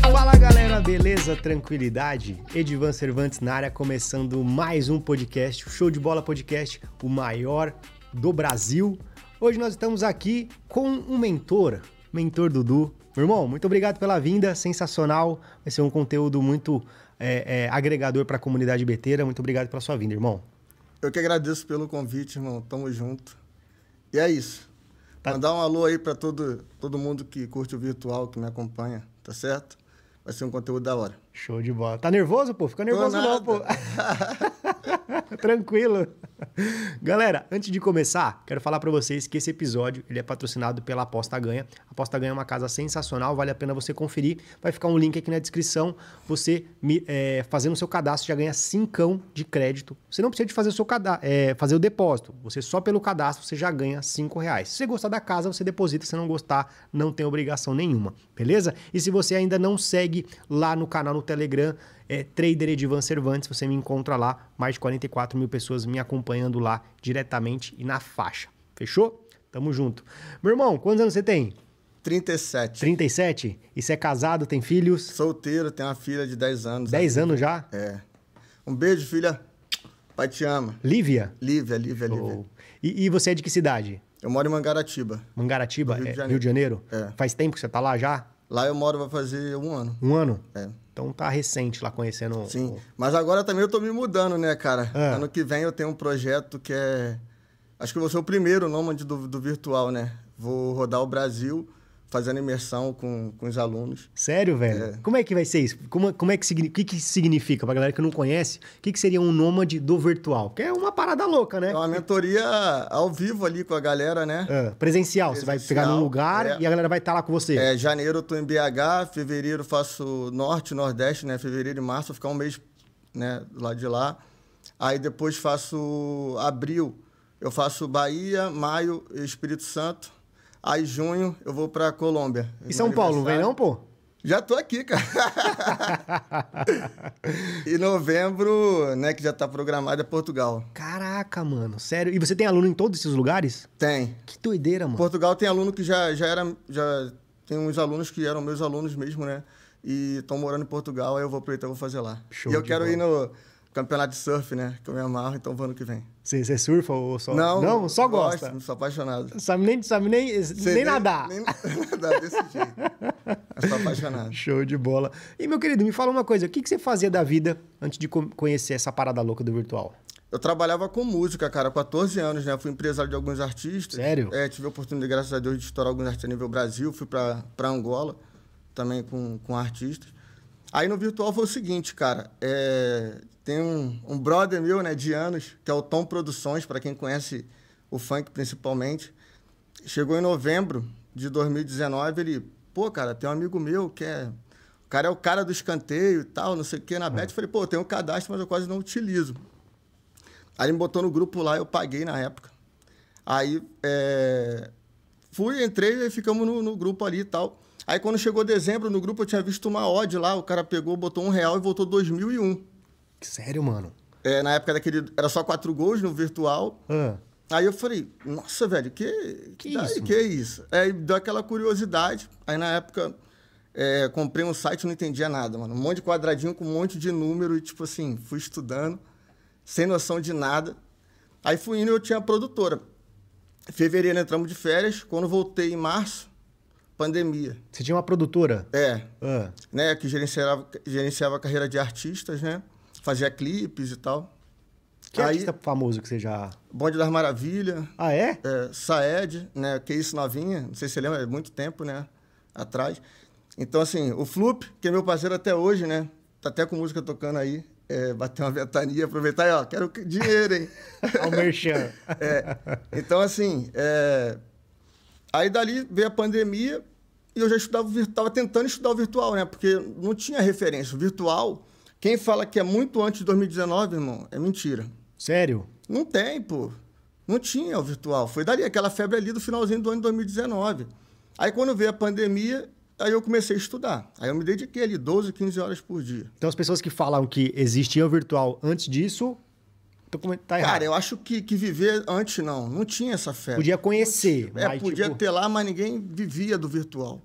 Fala galera, beleza? Tranquilidade? Edivan Cervantes na área, começando mais um podcast, o Show de Bola Podcast, o maior do Brasil. Hoje nós estamos aqui com um mentor, mentor Dudu. Meu irmão, muito obrigado pela vinda, sensacional. Vai ser um conteúdo muito é, é, agregador para a comunidade beteira. Muito obrigado pela sua vinda, irmão. Eu que agradeço pelo convite, irmão. Tamo junto. E é isso. Tá. Mandar um alô aí para todo, todo mundo que curte o virtual, que me acompanha, tá certo? Vai ser um conteúdo da hora. Show de bola. Tá nervoso, pô? Fica nervoso não, pô. Tranquilo. Galera, antes de começar, quero falar pra vocês que esse episódio ele é patrocinado pela Aposta Ganha. A Aposta Ganha é uma casa sensacional, vale a pena você conferir. Vai ficar um link aqui na descrição. Você me- é, fazendo o seu cadastro já ganha cincão de crédito. Você não precisa de fazer o seu é, fazer o depósito. Você só pelo cadastro você já ganha cinco reais. Se você gostar da casa, você deposita. Se não gostar, não tem obrigação nenhuma, beleza? E se você ainda não segue lá no canal no Telegram, é Trader Edivan Cervantes, você me encontra lá. Mais de 44 mil pessoas me acompanhando lá diretamente e na faixa. Fechou? Tamo junto. Meu irmão, quantos anos você tem? 37. 37? E você é casado, tem filhos? Solteiro, tenho uma filha de 10 anos. 10 anos já? É. Um beijo, filha. Pai te ama. Lívia? Lívia, Lívia, Lívia. Show. E, e você é de que cidade? Eu moro em Mangaratiba. Mangaratiba? Rio de É, Janeiro. Rio de Janeiro? É. Faz tempo que você tá lá já? Lá eu moro vai fazer um ano. Um ano? É. Então tá recente lá conhecendo. o- Sim. Mas agora também eu tô me mudando, né, cara? Ah. Ano que vem eu tenho um projeto que é. Acho que eu vou ser o primeiro nômade do, do virtual, né? Vou rodar o Brasil fazendo imersão com, com os alunos. Sério, velho? É. Como é que vai ser isso? Como, como é que o que, que significa pra galera que não conhece? O que, que seria um nômade do virtual? Que é uma parada louca, né? É uma mentoria ao vivo ali com a galera, né? Ah, presencial. Você vai pegar num Presencial, lugar é. e a galera vai estar lá com você. É, janeiro eu tô em BH, fevereiro eu faço norte, nordeste, né? Fevereiro e março, ficar um mês, né, lá de lá. Aí depois faço abril, eu faço Bahia, maio, Espírito Santo. Aí junho eu vou pra Colômbia. E São Paulo, não vem não, pô? Já tô aqui, cara. e novembro, né, que já tá programado, é Portugal. Caraca, mano. Sério. E você tem aluno em todos esses lugares? Tem. Que doideira, mano. Portugal tem aluno que já, já era. Já tem uns alunos que eram meus alunos mesmo, né? E estão morando em Portugal, aí eu vou aproveitar e vou fazer lá. Show e eu quero bola. ir no campeonato de surf, né? Que eu me amarro, então vou ano que vem. Você, você surfa ou só. Não, Não, só gosto, gosta. Sou apaixonado. Sabe nem, sabe nem, nem nadar. Nem nadar desse jeito. Sou apaixonado. Show de bola. E, meu querido, me fala uma coisa. O que, que você fazia da vida antes de co- conhecer essa parada louca do virtual? Eu trabalhava com música, cara, há 14 anos, né? Fui empresário de alguns artistas. Sério? É, tive a oportunidade, graças a Deus, de estourar alguns artistas a nível Brasil. Fui pra, pra Angola, também com, com artistas. Aí no virtual foi o seguinte, cara. é, tem um, um brother meu, né, de anos, que é o Tom Produções, para quem conhece o funk principalmente. Chegou em novembro de 2019, ele, pô, cara, tem um amigo meu que é. O cara é o cara do escanteio e tal, não sei o quê, na Bet. Eu falei, pô, tenho um cadastro, mas eu quase não utilizo. Aí ele me botou no grupo lá, eu paguei na época. Aí é, fui, entrei e ficamos no, no grupo ali e tal. Aí quando chegou dezembro, no grupo eu tinha visto uma odd lá, o cara pegou, botou um real e voltou 2001. Sério, mano? É, na época daquele, era só quatro gols no virtual. Ah, Aí eu falei, nossa, velho, que, Que daí, isso, que é isso? Aí deu aquela curiosidade. Aí na época é, comprei um site e não entendia nada, mano. Um monte de quadradinho com um monte de número e, tipo assim, fui estudando, sem noção de nada. Aí fui indo e eu tinha a produtora. Em fevereiro entramos de férias, quando voltei em março, pandemia. você tinha uma produtora? É, Ah, né, que gerenciava, gerenciava a carreira de artistas, né? Fazia clipes e tal. que Aí- artista famoso que você já... Bonde das Maravilhas, Ah, é? é, Saed, né? Que isso novinha, não sei se você lembra, é muito tempo, né? Atrás. Então, assim, o Flup, que é meu parceiro até hoje, né? Tá até com música tocando aí. É, bater uma ventania, aproveitar aí, ó, quero dinheiro, hein? Ao Merchan. É, então, assim, é, aí dali veio a pandemia e eu já estudava, vir- tava tentando estudar o virtual, né? Porque não tinha referência. O virtual, quem fala que é muito antes de 2019, irmão, é mentira. Sério? Não tem, pô. Não tinha o virtual. Foi dali, aquela febre ali do finalzinho do ano de 2019. Aí quando veio a pandemia, aí eu comecei a estudar. Aí eu me dediquei ali 12, 15 horas por dia. Então as pessoas que falam que existia o virtual antes disso. Tá errado. Cara, eu acho que, que viver antes não. Não tinha essa fé. Podia conhecer. É, mas, podia tipo, ter lá, mas ninguém vivia do virtual.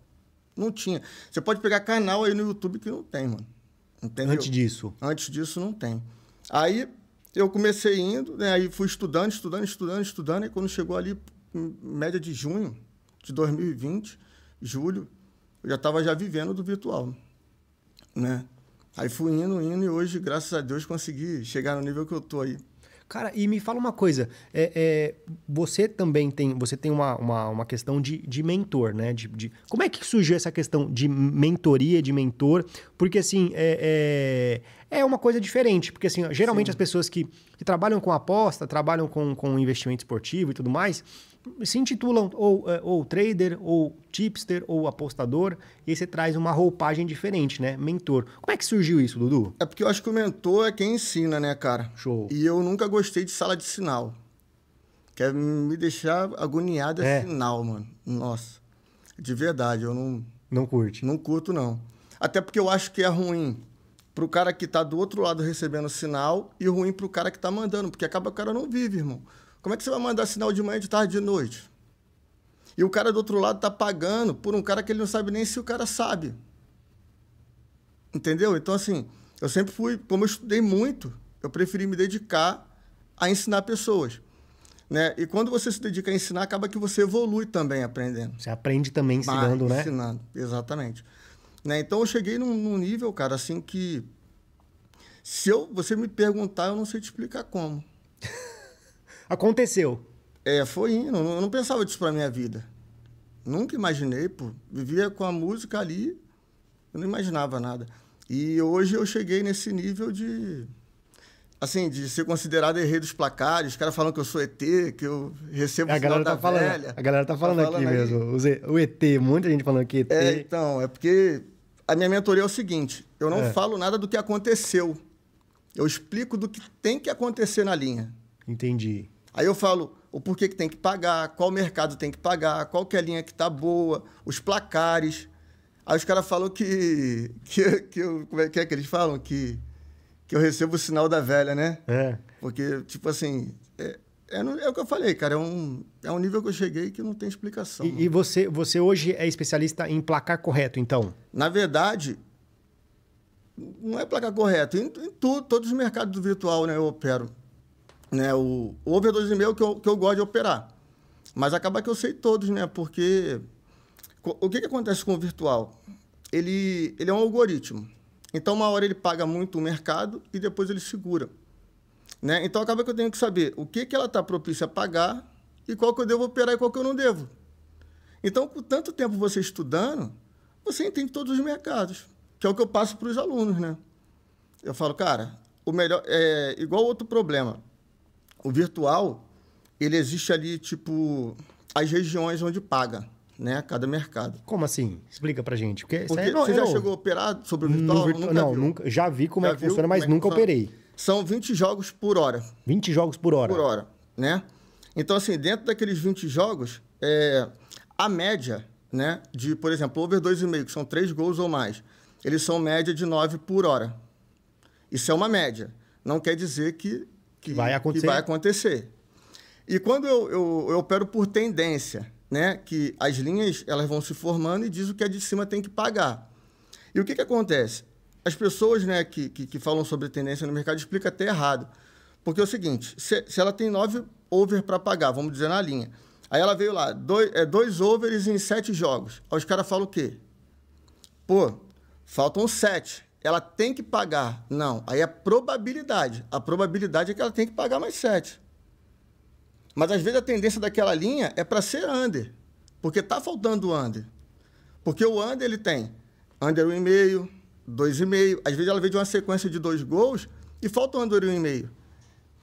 Não tinha. Você pode pegar canal aí no YouTube que não tem, mano. Entendeu? Antes disso. Antes disso não tem. Aí eu comecei indo, né? Aí fui estudando, estudando, estudando, estudando. E quando chegou ali, em média de junho de 2020, julho, eu já estava já vivendo do virtual, né? Aí fui indo, indo, e hoje, graças a Deus, consegui chegar no nível que eu tô aí. Cara, e me fala uma coisa. É, é, você também tem, você tem uma, uma, uma questão de, de mentor, né? De, de- como é que surgiu essa questão de mentoria, de mentor? Porque, assim, é, é, é uma coisa diferente. Porque, assim, geralmente as pessoas que, que trabalham com aposta, trabalham com, com investimento esportivo e tudo mais, se intitulam ou, é, ou trader, ou tipster, ou apostador, e aí você traz uma roupagem diferente, né? Mentor. Como é que surgiu isso, Dudu? É porque eu acho que o mentor é quem ensina, né, cara? Show. E eu nunca gostei de sala de sinal. Quer me deixar agoniado é É. sinal, mano. Nossa. De verdade, eu não, Não curte. não curto, não. Até porque eu acho que é ruim pro cara que tá do outro lado recebendo sinal e ruim pro cara que tá mandando, porque acaba que o cara não vive, irmão. Como é que você vai mandar sinal de manhã, de tarde, de noite? E o cara do outro lado tá pagando por um cara que ele não sabe nem se o cara sabe. Entendeu? Então, assim, eu sempre fui, como eu estudei muito, eu preferi me dedicar a ensinar pessoas. Né? E quando você se dedica a ensinar, acaba que você evolui também aprendendo. Você aprende também ensinando, Ah, né? Ensinando, exatamente. Né? Então eu cheguei num, num nível, cara, assim que. Se eu, você me perguntar, eu não sei te explicar como. Aconteceu. É, foi indo. Eu não pensava disso pra minha vida. Nunca imaginei, pô. Vivia com a música ali, eu não imaginava nada. E hoje eu cheguei nesse nível de. Assim, de ser considerado herdeiro dos placares. Os caras falam que eu sou ET, que eu recebo A o sinal galera tá falando, velha. a galera tá falando aqui aí. mesmo. O ET, muita gente falando que ET. É, então, é porque a minha mentoria é o seguinte: eu não É. falo nada do que aconteceu. Eu explico do que tem que acontecer na linha. Entendi. Aí eu falo o porquê que tem que pagar, qual mercado tem que pagar, qual que é a linha que tá boa, os placares. Aí os caras falam que, que, que eu, como é que é que eles falam? Que, que eu recebo o sinal da velha, né? É. Porque, tipo assim, é, é, é o que eu falei, cara, é um, é um nível que eu cheguei que não tem explicação. E, e você, você hoje é especialista em placar correto, então? Na verdade, não é placar correto. Em, em tudo, todos os mercados do virtual né, eu opero. Né, o, o over 2,5 que eu, que eu gosto de operar. Mas acaba que eu sei todos, né? Porque o que, que acontece com o virtual? Ele, ele é um algoritmo. Então, uma hora ele paga muito o mercado e depois ele segura. Né? Então, acaba que eu tenho que saber o que, que ela está propícia a pagar e qual que eu devo operar e qual que eu não devo. Então, com tanto tempo você estudando, você entende todos os mercados, que é o que eu passo para os alunos, né? Eu falo, cara, o melhor é igual outro problema. O virtual, ele existe ali tipo as regiões onde paga, né, cada mercado. Como assim? Explica pra gente. Porque, Porque aí não- você já não- chegou a operar sobre o virtual? virtu- Nunca não, viu? nunca. Já vi como Já é que viu funciona, mas é nunca funciona? operei. São 20 jogos por hora. 20 jogos por hora. por hora, né? Então, assim, dentro daqueles 20 jogos, é, a média, né, de, por exemplo, over 2,5, que são 3 gols ou mais, eles são média de 9 por hora. Isso é uma média. Não quer dizer que, que, Vai acontecer. que vai acontecer. E quando eu, eu, eu opero por tendência, né, que as linhas elas vão se formando e diz o que é de cima tem que pagar. E o que, que acontece? As pessoas né, que, que, que falam sobre tendência no mercado explicam até errado. Porque é o seguinte, se, se ela tem nove over para pagar, vamos dizer na linha, aí ela veio lá, dois, é, dois overs em sete jogos. Aí os caras falam o quê? Pô, faltam sete. Ela tem que pagar. Não, aí é probabilidade. A probabilidade é que ela tem que pagar mais sete. Mas às vezes a tendência daquela linha é para ser under. Porque tá faltando under. Porque o under ele tem under 1,5, 2,5. Às vezes ela vem de uma sequência de dois gols e falta um under 1,5.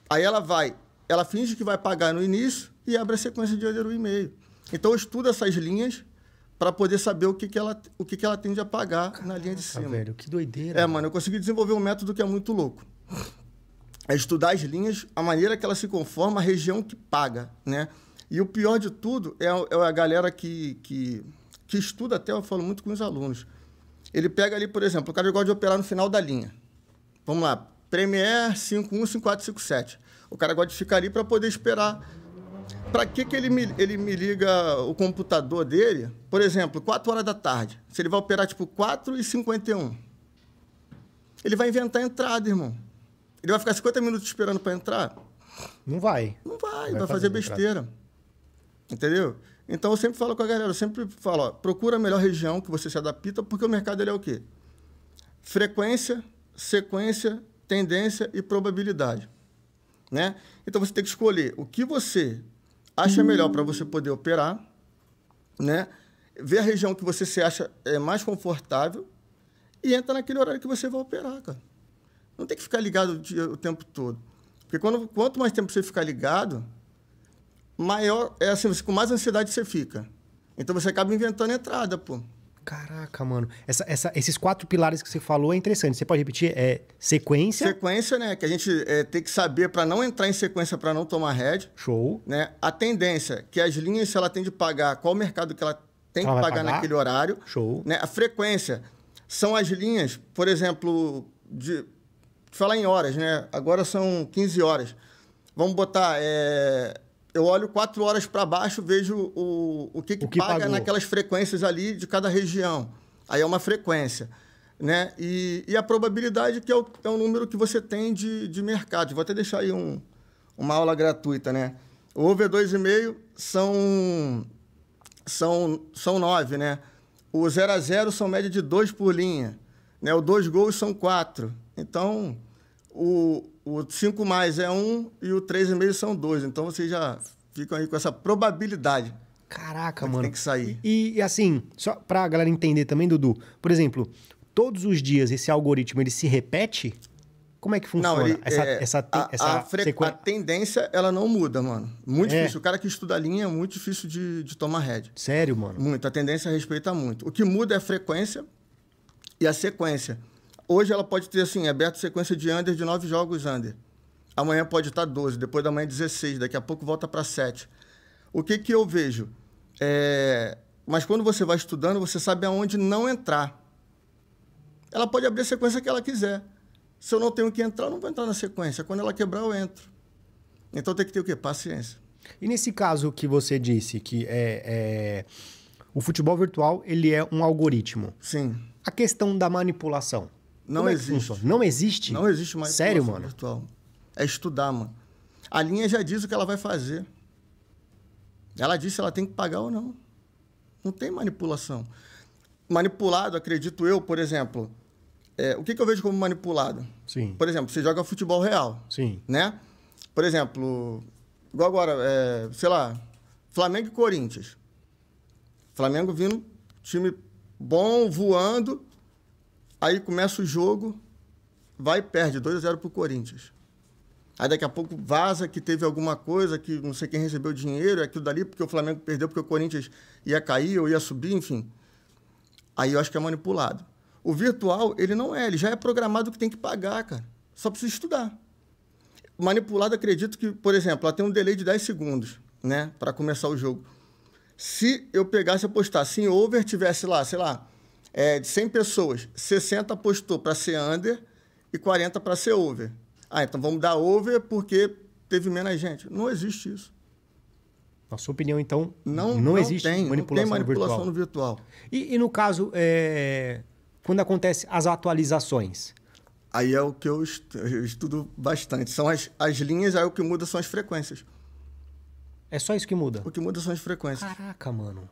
Aí ela vai, ela finge que vai pagar no início e abre a sequência de under 1,5. Então eu estudo essas linhas para poder saber o que, que, ela, o que, que ela tende a pagar na linha de cima. velho, que doideira. É, mano, eu consegui desenvolver um método que é muito louco. É estudar as linhas, a maneira que ela se conforma, a região que paga, né? E o pior de tudo é, a- é a galera que, que, que estuda até, eu falo muito com os alunos. Ele pega ali, por exemplo, o cara gosta de operar no final da linha. Vamos lá, Premier 515457. O cara gosta de ficar ali para poder esperar. Para que, que ele, me, ele me liga o computador dele, por exemplo, 4 horas da tarde? Se ele vai operar tipo 4 e 51 ele vai inventar a entrada, irmão. Ele vai ficar 50 minutos esperando para entrar? Não vai. Não vai, vai, vai fazer, fazer besteira. Entendeu? Então eu sempre falo com a galera, eu sempre falo, ó, procura a melhor região que você se adapta, porque o mercado ele é o quê? Frequência, sequência, tendência e probabilidade. Né? Então você tem que escolher o que você acha melhor para você poder operar, né? ver a região que você se acha é, mais confortável e entra naquele horário que você vai operar, cara. Não tem que ficar ligado o, dia, o tempo todo. Porque quando, quanto mais tempo você ficar ligado, maior. É assim, com mais ansiedade você fica. Então você acaba inventando entrada, pô. Caraca, mano. Essa, essa, esses quatro pilares que você falou é interessante. Você pode repetir? É sequência? Sequência, né? Que a gente é, tem que saber para não entrar em sequência, para não tomar head. Show. Né? A tendência, que as linhas, se ela tem de pagar, qual o mercado que ela tem ela que pagar, pagar, naquele horário. Show. Né? A frequência são as linhas, por exemplo, de falar em horas, né? Agora são 15 horas. Vamos botar. É, eu olho quatro horas para baixo, vejo o, o que, que, o que paga pagou. naquelas frequências ali de cada região. Aí é uma frequência. Né? E, e a probabilidade que é o, é o número que você tem de, de mercado. Vou até deixar aí um, uma aula gratuita, né? O over 2,5 são, são, são nove, né? O 0 a 0 são média de 2 por linha. Né? O 2 gols são 4. Então, o, o 5 mais é 1 um, e o 3,5 são 2. Então, vocês já ficam aí com essa probabilidade. Caraca, mano. Tem que sair. E, e assim, só pra galera entender também, Dudu, por exemplo, todos os dias esse algoritmo ele se repete? Como é que funciona? Não, ele, essa, é, essa, a, essa a, frequ... a, tendência, ela não muda, mano. Muito é. difícil. O cara que estuda a linha é muito difícil de, de tomar head. Sério, mano? Muito. A tendência respeita muito. O que muda é a frequência e a sequência. Hoje ela pode ter, assim, aberto sequência de under de nove jogos under. Amanhã pode estar 12, depois da manhã 16, daqui a pouco volta para 7. O que, que eu vejo? É... Mas quando você vai estudando, você sabe aonde não entrar. Ela pode abrir a sequência que ela quiser. Se eu não tenho que entrar, eu não vou entrar na sequência. Quando ela quebrar, eu entro. Então tem que ter o quê? Paciência. E nesse caso que você disse, que é, é, o futebol virtual ele é um algoritmo. Sim. A questão da manipulação. Não é existe. não existe? Não existe manipulação Sério, mano? virtual. É estudar, mano. A linha já diz o que ela vai fazer. Ela disse se ela tem que pagar ou não. Não tem manipulação. Manipulado, acredito eu, por exemplo, é, o que, que eu vejo como manipulado? Sim. Por exemplo, você joga futebol real. Sim. Né? Por exemplo, igual agora, é, sei lá, Flamengo e Corinthians. Flamengo vindo, time bom, voando. Aí começa o jogo, vai e perde 2 a 0 pro Corinthians. Aí daqui a pouco vaza que teve alguma coisa, que não sei quem recebeu dinheiro, aquilo dali, porque o Flamengo perdeu, porque o Corinthians ia cair ou ia subir, enfim. Aí eu acho que é manipulado. O virtual, ele não é, ele já é programado que tem que pagar, cara. Só precisa estudar. Manipulado, acredito que, por exemplo, ela tem um delay de 10 segundos, né, para começar o jogo. Se eu pegasse e apostasse em over, tivesse lá, sei lá, é, de 100 pessoas, 60 apostou para ser under e 40 para ser over. Ah, então vamos dar over porque teve menos gente. Não existe isso. Na sua opinião, então, não, não, não existe tem, manipulação, não tem manipulação no virtual. No virtual. E, e, no caso, é, quando acontece as atualizações? Aí é o que eu estudo bastante. São as, as linhas, aí o que muda são as frequências. É só isso que muda? O que muda são as frequências. Caraca, mano.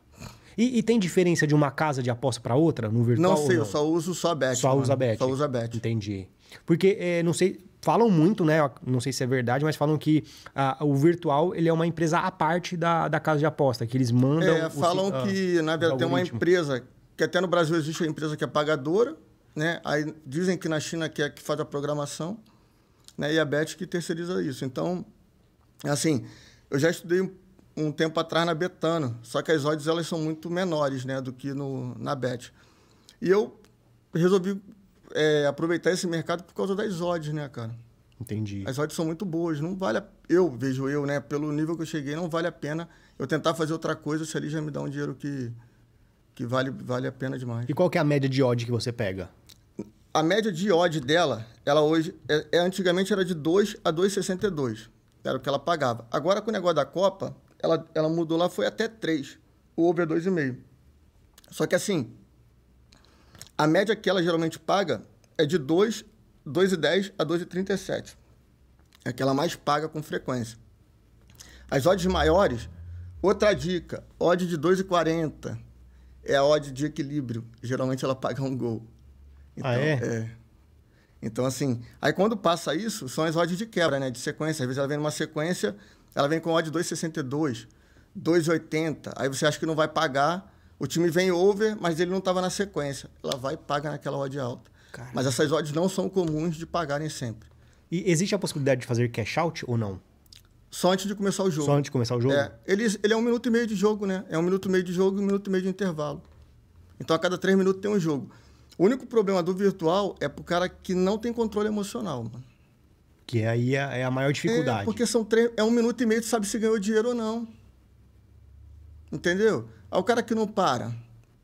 E, e tem diferença de uma casa de aposta para outra no virtual? Não sei, não? eu só uso só a bet. Só usa a bet. Só usa a bet. Entendi. Porque, é, não sei, falam muito, né? Não sei se é verdade, mas falam que ah, o virtual ele é uma empresa à parte da, da casa de aposta, que eles mandam. É, falam o, que, na verdade, tem uma empresa que até no Brasil existe a empresa que é pagadora, né? Aí dizem que na China que é que faz a programação, né? E a Bet que terceiriza isso. Então, assim, eu já estudei um, tempo atrás na Betano, só que as odds elas são muito menores, né, do que no na Bet. E eu resolvi é, aproveitar esse mercado por causa das odds, né, cara? Entendi. As odds são muito boas, não vale a... eu vejo eu, né, pelo nível que eu cheguei, não vale a pena eu tentar fazer outra coisa se ali já me dá um dinheiro que que vale, vale a pena demais. E qual que é a média de odd que você pega? A média de odd dela, ela hoje, é, é antigamente era de 2 a 2,62. Era o que ela pagava. Agora, com o negócio da Copa, ela, ela mudou lá, foi até 3. O over é 2,5. Só que assim, a média que ela geralmente paga é de 2, 2,10 a 2,37. É que ela mais paga com frequência. As odds maiores, outra dica, odd de 2,40 é a odd de equilíbrio. Geralmente ela paga um gol. ah, é? é. Então, assim, aí quando passa isso, são as odds de quebra, né? De sequência. Às vezes ela vem numa sequência, ela vem com odd 2,62, 2,80. Aí você acha que não vai pagar, o time vem over, mas ele não estava na sequência. Ela vai e paga naquela odd alta. Caramba. Mas essas odds não são comuns de pagarem sempre. E existe a possibilidade de fazer cash out ou não? Só antes de começar o jogo. Só antes de começar o jogo? É, ele, ele é um minuto e meio de jogo, né? É um minuto e meio de jogo e um minuto e meio de intervalo. Então, a cada três minutos tem um jogo. O único problema do virtual é pro cara que não tem controle emocional, mano. Que aí é, é a maior dificuldade. É, porque são três, é um minuto e meio, tu sabe se ganhou dinheiro ou não. Entendeu? Aí o cara que não para.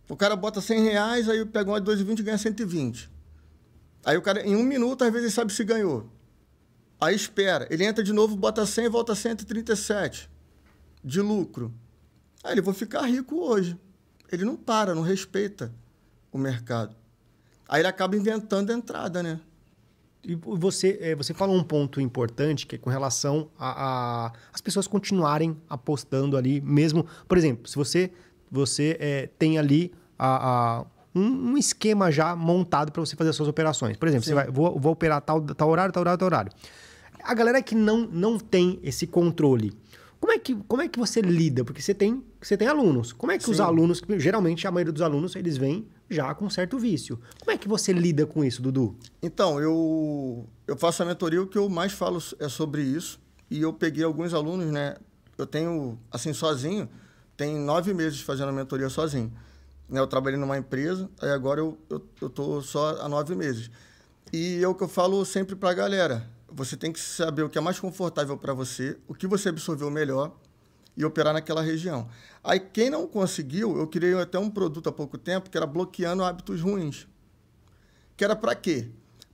O cara bota 100 reais, aí pega um de 2,20 e ganha 120. Aí o cara, em um minuto, às vezes, ele sabe se ganhou. Aí espera. Ele entra de novo, bota 100 e volta 137 de lucro. Aí ele, vou ficar rico hoje. Ele não para, não respeita o mercado. Aí ele acaba inventando a entrada, né? E você, é, você falou um ponto importante que é com relação a, a as pessoas continuarem apostando ali, mesmo. Por exemplo, se você, você é, tem ali a, a um, um, esquema já montado para você fazer as suas operações. Por exemplo, Sim. você vai, vou, vou operar tal, tal horário, tal horário, tal horário. A galera que não, não tem esse controle, como é que, como é que você lida? Porque você tem, você tem alunos. Como é que Sim. os alunos, geralmente a maioria dos alunos, eles vêm já com certo vício. Como é que você lida com isso, Dudu? Então, eu, eu faço a mentoria, o que eu mais falo é sobre isso. E eu peguei alguns alunos, né? Eu tenho, assim, sozinho, tem nove meses fazendo a mentoria sozinho. Né? Eu trabalhei numa empresa, aí agora eu, eu, eu tô só há nove meses. E é o que eu falo sempre para a galera. Você tem que saber o que é mais confortável para você, o que você absorveu melhor e operar naquela região. Aí, quem não conseguiu, eu criei até um produto há pouco tempo que era bloqueando hábitos ruins. Que era para quê?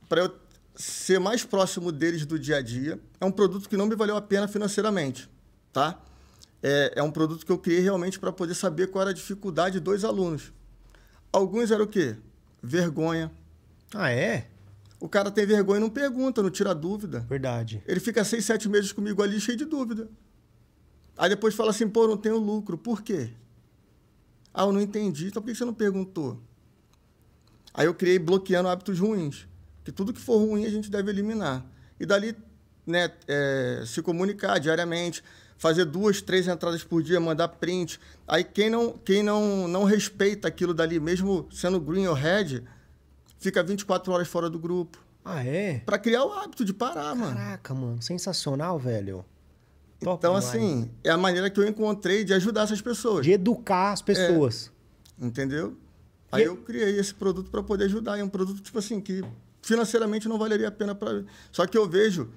Para eu ser mais próximo deles do dia a dia. É um produto que não me valeu a pena financeiramente, tá? É, é um produto que eu criei realmente para poder saber qual era a dificuldade dos alunos. Alguns eram o quê? Vergonha. Ah, é? O cara tem vergonha e não pergunta, não tira dúvida. Verdade. Ele fica seis, sete meses comigo ali cheio de dúvida. Aí depois fala assim, pô, não tenho lucro. Por quê? Ah, eu não entendi. Então por que você não perguntou? Aí eu criei bloqueando hábitos ruins. Que tudo que for ruim a gente deve eliminar. E dali, né, é, se comunicar diariamente, fazer duas, três entradas por dia, mandar print. Aí quem não, quem não, não respeita aquilo dali, mesmo sendo green ou red, fica 24 horas fora do grupo. Ah, é? Pra criar o hábito de parar, Caraca, mano. Caraca, mano. Sensacional, velho. Top então, demais. assim, é a maneira que eu encontrei de ajudar essas pessoas. De educar as pessoas. É, entendeu? Aí e... eu criei esse produto para poder ajudar. É um produto, tipo assim, que financeiramente não valeria a pena para. Só que eu vejo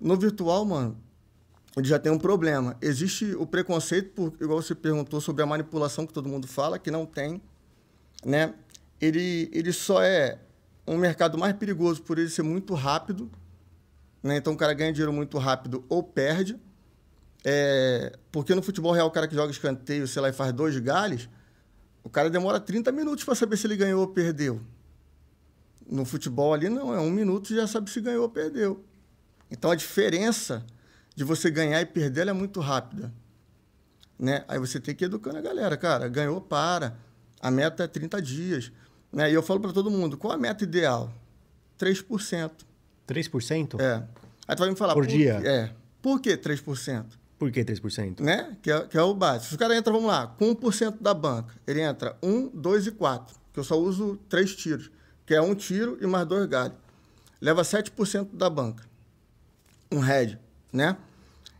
no virtual, mano, onde já tem um problema. Existe o preconceito, por, igual você perguntou, sobre a manipulação que todo mundo fala, que não tem. Né? Ele, ele só é um mercado mais perigoso por ele ser muito rápido. Né? Então o cara ganha dinheiro muito rápido ou perde. É, porque no futebol real, o cara que joga escanteio, sei lá, e faz dois galhos, o cara demora 30 minutos para saber se ele ganhou ou perdeu. No futebol ali, não, é um minuto e já sabe se ganhou ou perdeu. Então a diferença de você ganhar e perder é muito rápida. Né? Aí você tem que ir educando a galera, cara, ganhou, para. A meta é 30 dias. Né? E eu falo para todo mundo, qual a meta ideal? 3%. 3%? É. Aí tu vai me falar... Por, por dia? É. Por que 3%? Por que 3%? Né? Que é, que é o básico. Se o cara entra, vamos lá, com 1% da banca, ele entra 1, 2 e 4, que eu só uso três tiros, que é um tiro e mais dois galhos. Leva 7% da banca. Um head, né?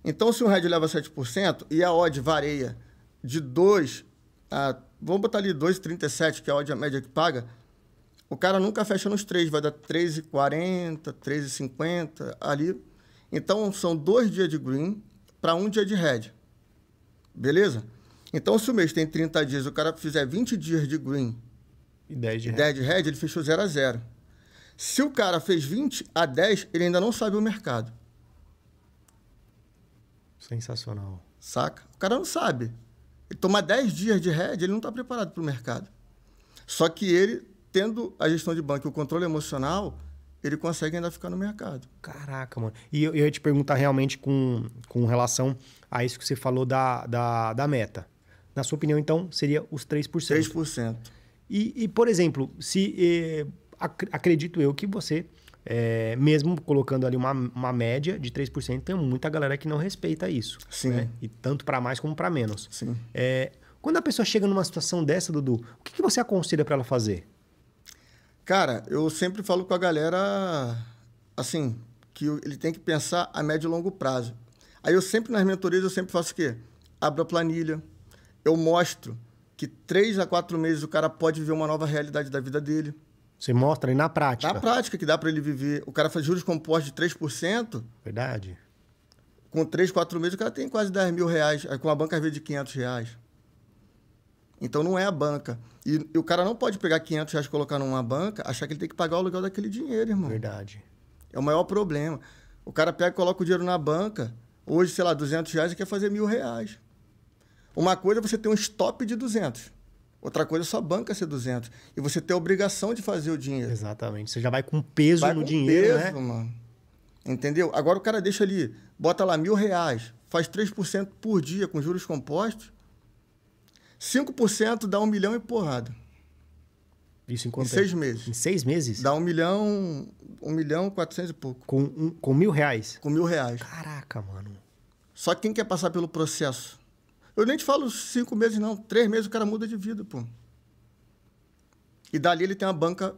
Então, se um head leva 7% e a odd varia de 2 a vamos botar ali 2,37, que é a odd média que paga, o cara nunca fecha nos 3, vai dar 3,40, 3,50 ali. Então, são dois dias de green para um dia de red. Beleza? Então, se o mês tem 30 dias, o cara fizer 20 dias de green e 10 de red, 10 de red ele fechou 0 a 0. Se o cara fez 20 a 10, ele ainda não sabe o mercado. Sensacional. Saca? O cara não sabe. Ele toma 10 dias de head, ele não está preparado para o mercado. Só que ele, tendo a gestão de banco e o controle emocional, ele consegue ainda ficar no mercado. Caraca, mano. E eu, eu ia te perguntar realmente com, com relação a isso que você falou da, da, da meta. Na sua opinião, então, seria os 3%. 3%. E, e por exemplo, se eh, ac acredito eu que você, eh, mesmo colocando ali uma, uma média de 3%, tem muita galera que não respeita isso. Sim. Né? E tanto para mais como para menos. Sim. Eh, quando a pessoa chega numa situação dessa, Dudu, o que, que você aconselha para ela fazer? Cara, eu sempre falo com a galera assim, que ele tem que pensar a médio e longo prazo. Aí eu sempre nas mentorias eu sempre faço o quê? Abro a planilha, eu mostro que três a quatro meses o cara pode viver uma nova realidade da vida dele. Você mostra aí na prática. Na prática que dá para ele viver. O cara faz juros compostos de 3%, Verdade. com três, quatro meses o cara tem quase 10 mil reais, com a banca às vezes de 500 reais. Então não é a banca. E, e o cara não pode pegar 500 reais e colocar numa banca, achar que ele tem que pagar o aluguel daquele dinheiro, irmão. Verdade. É o maior problema. O cara pega e coloca o dinheiro na banca, hoje, sei lá, 200 reais e quer fazer mil reais. Uma coisa é você ter um stop de 200. Outra coisa é sua banca ser 200. E você ter a obrigação de fazer o dinheiro. Exatamente. Você já vai com peso Vai no com dinheiro, peso, né? mano. Entendeu? Agora o cara deixa ali, bota lá mil reais, faz 3% por dia com juros compostos. 5% dá um milhão e porrada. Isso em Em quanto seis tempo? meses. Em seis meses? Dá um milhão, um milhão e quatrocentos e pouco. Com, um- com mil reais? Com mil reais. Caraca, mano. Só que quem quer passar pelo processo? Eu nem te falo cinco meses, não. Três meses o cara muda de vida, pô. E dali ele tem uma banca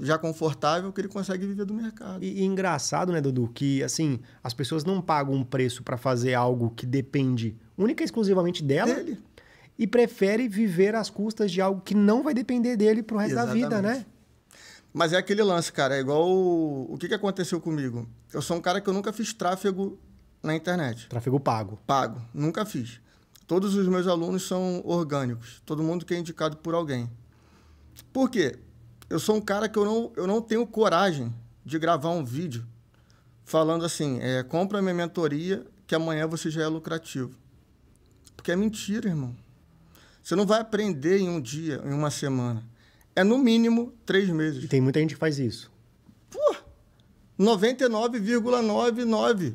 já confortável que ele consegue viver do mercado. E, e engraçado, né, Dudu, que assim, as pessoas não pagam um preço pra fazer algo que depende única e exclusivamente dela Dele. E prefere viver às custas de algo que não vai depender dele pro resto da vida, Exatamente. né? Mas é aquele lance, cara. É igual. O, o que, que aconteceu comigo? Eu sou um cara que eu nunca fiz tráfego na internet. Tráfego pago. Pago. Nunca fiz. Todos os meus alunos são orgânicos. Todo mundo que é indicado por alguém. Por quê? Eu sou um cara que eu não, eu não tenho coragem de gravar um vídeo falando assim: é, compra minha mentoria que amanhã você já é lucrativo. Porque é mentira, irmão. Você não vai aprender em um dia, em uma semana. É no mínimo três meses. E tem muita gente que faz isso. Pô, 99,99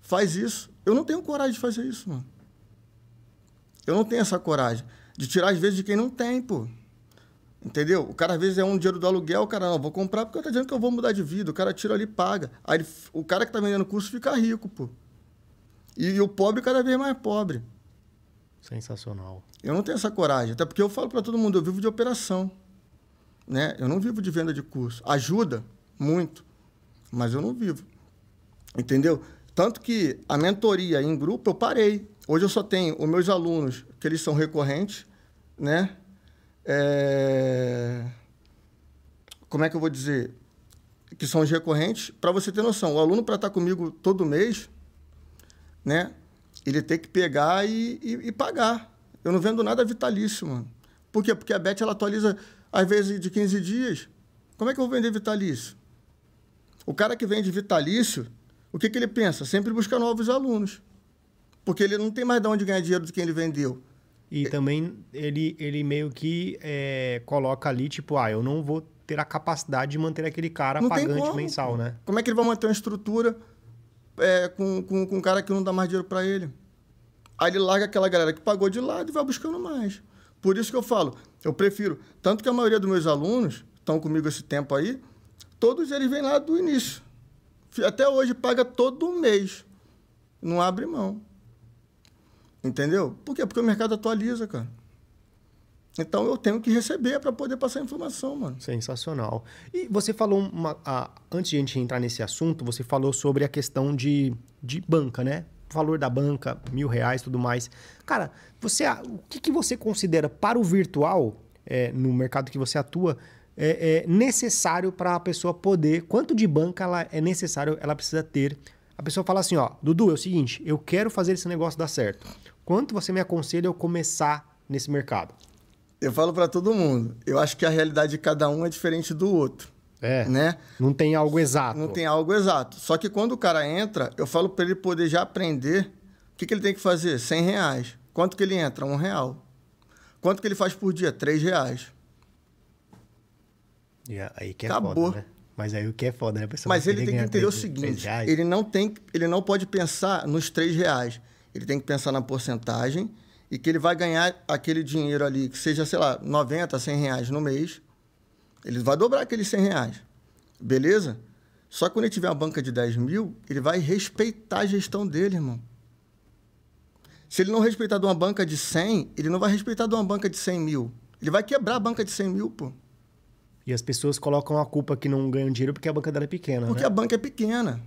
faz isso. Eu não tenho coragem de fazer isso, mano. Eu não tenho essa coragem de tirar às vezes de quem não tem, pô. Entendeu? O cara às vezes é um dinheiro do aluguel, o cara não, vou comprar porque eu tô dizendo que eu vou mudar de vida. O cara tira ali e paga. Aí ele- o cara que tá vendendo curso fica rico, pô. E, e o pobre cada vez mais pobre. Sensacional. Eu não tenho essa coragem, até porque eu falo para todo mundo, eu vivo de operação, né? Eu não vivo de venda de curso. Ajuda muito, mas eu não vivo. Entendeu? Tanto que a mentoria em grupo eu parei. Hoje eu só tenho os meus alunos, que eles são recorrentes, né? É... Como é que eu vou dizer? Que são os recorrentes. Para você ter noção, o aluno para estar comigo todo mês, né? Ele tem que pegar e, e, e pagar. Eu não vendo nada vitalício, mano. Por quê? Porque a Bet ela atualiza às vezes de 15 dias. Como é que eu vou vender vitalício? O cara que vende vitalício, o que, que ele pensa? Sempre busca novos alunos. Porque ele não tem mais de onde ganhar dinheiro do que ele vendeu. E também ele, ele meio que é, coloca ali, tipo, ah, eu não vou ter a capacidade de manter aquele cara Não pagante mensal, né? Como é que ele vai manter uma estrutura é, com, com, com um cara que não dá mais dinheiro para ele? Aí ele larga aquela galera que pagou de lado e vai buscando mais. Por isso que eu falo, eu prefiro. Tanto que a maioria dos meus alunos estão comigo esse tempo aí, todos eles vêm lá do início. Até hoje paga todo mês. Não abre mão. Entendeu? Por quê? Porque o mercado atualiza, cara. Então eu tenho que receber para poder passar informação, mano. Sensacional. E você falou, uma, a- antes de a gente entrar nesse assunto, você falou sobre a questão de, de banca, né? O valor da banca, mil reais tudo mais. Cara, você, a- o que, que você considera para o virtual, é, no mercado que você atua, é, é necessário para a pessoa poder. Quanto de banca ela é necessário, ela precisa ter? A pessoa fala assim: ó, Dudu, é o seguinte, eu quero fazer esse negócio dar certo. Quanto você me aconselha eu começar nesse mercado? Eu falo para todo mundo. Eu acho que a realidade de cada um é diferente do outro, É. né? Não tem algo exato. Não tem algo exato. Só que quando o cara entra, eu falo para ele poder já aprender que, que ele tem que fazer? 100 reais. Quanto que ele entra? Um real. Quanto que ele faz por dia? Três reais. E aí que é Acabou. foda, né? Mas aí o que é foda, né? Pessoa Mas ele tem que entender o seguinte: ele não, tem, ele não pode pensar nos três reais. Ele tem que pensar na porcentagem e que ele vai ganhar aquele dinheiro ali, que seja, sei lá, 90, 100 reais no mês. Ele vai dobrar aqueles 100 reais. Beleza? Só que quando ele tiver uma banca de 10 mil, ele vai respeitar a gestão dele, irmão. Se ele não respeitar de uma banca de 100, ele não vai respeitar de uma banca de 100 mil. Ele vai quebrar a banca de 100 mil, pô. E as pessoas colocam a culpa que não ganham dinheiro porque a banca dela é pequena, Porque né? a banca é pequena.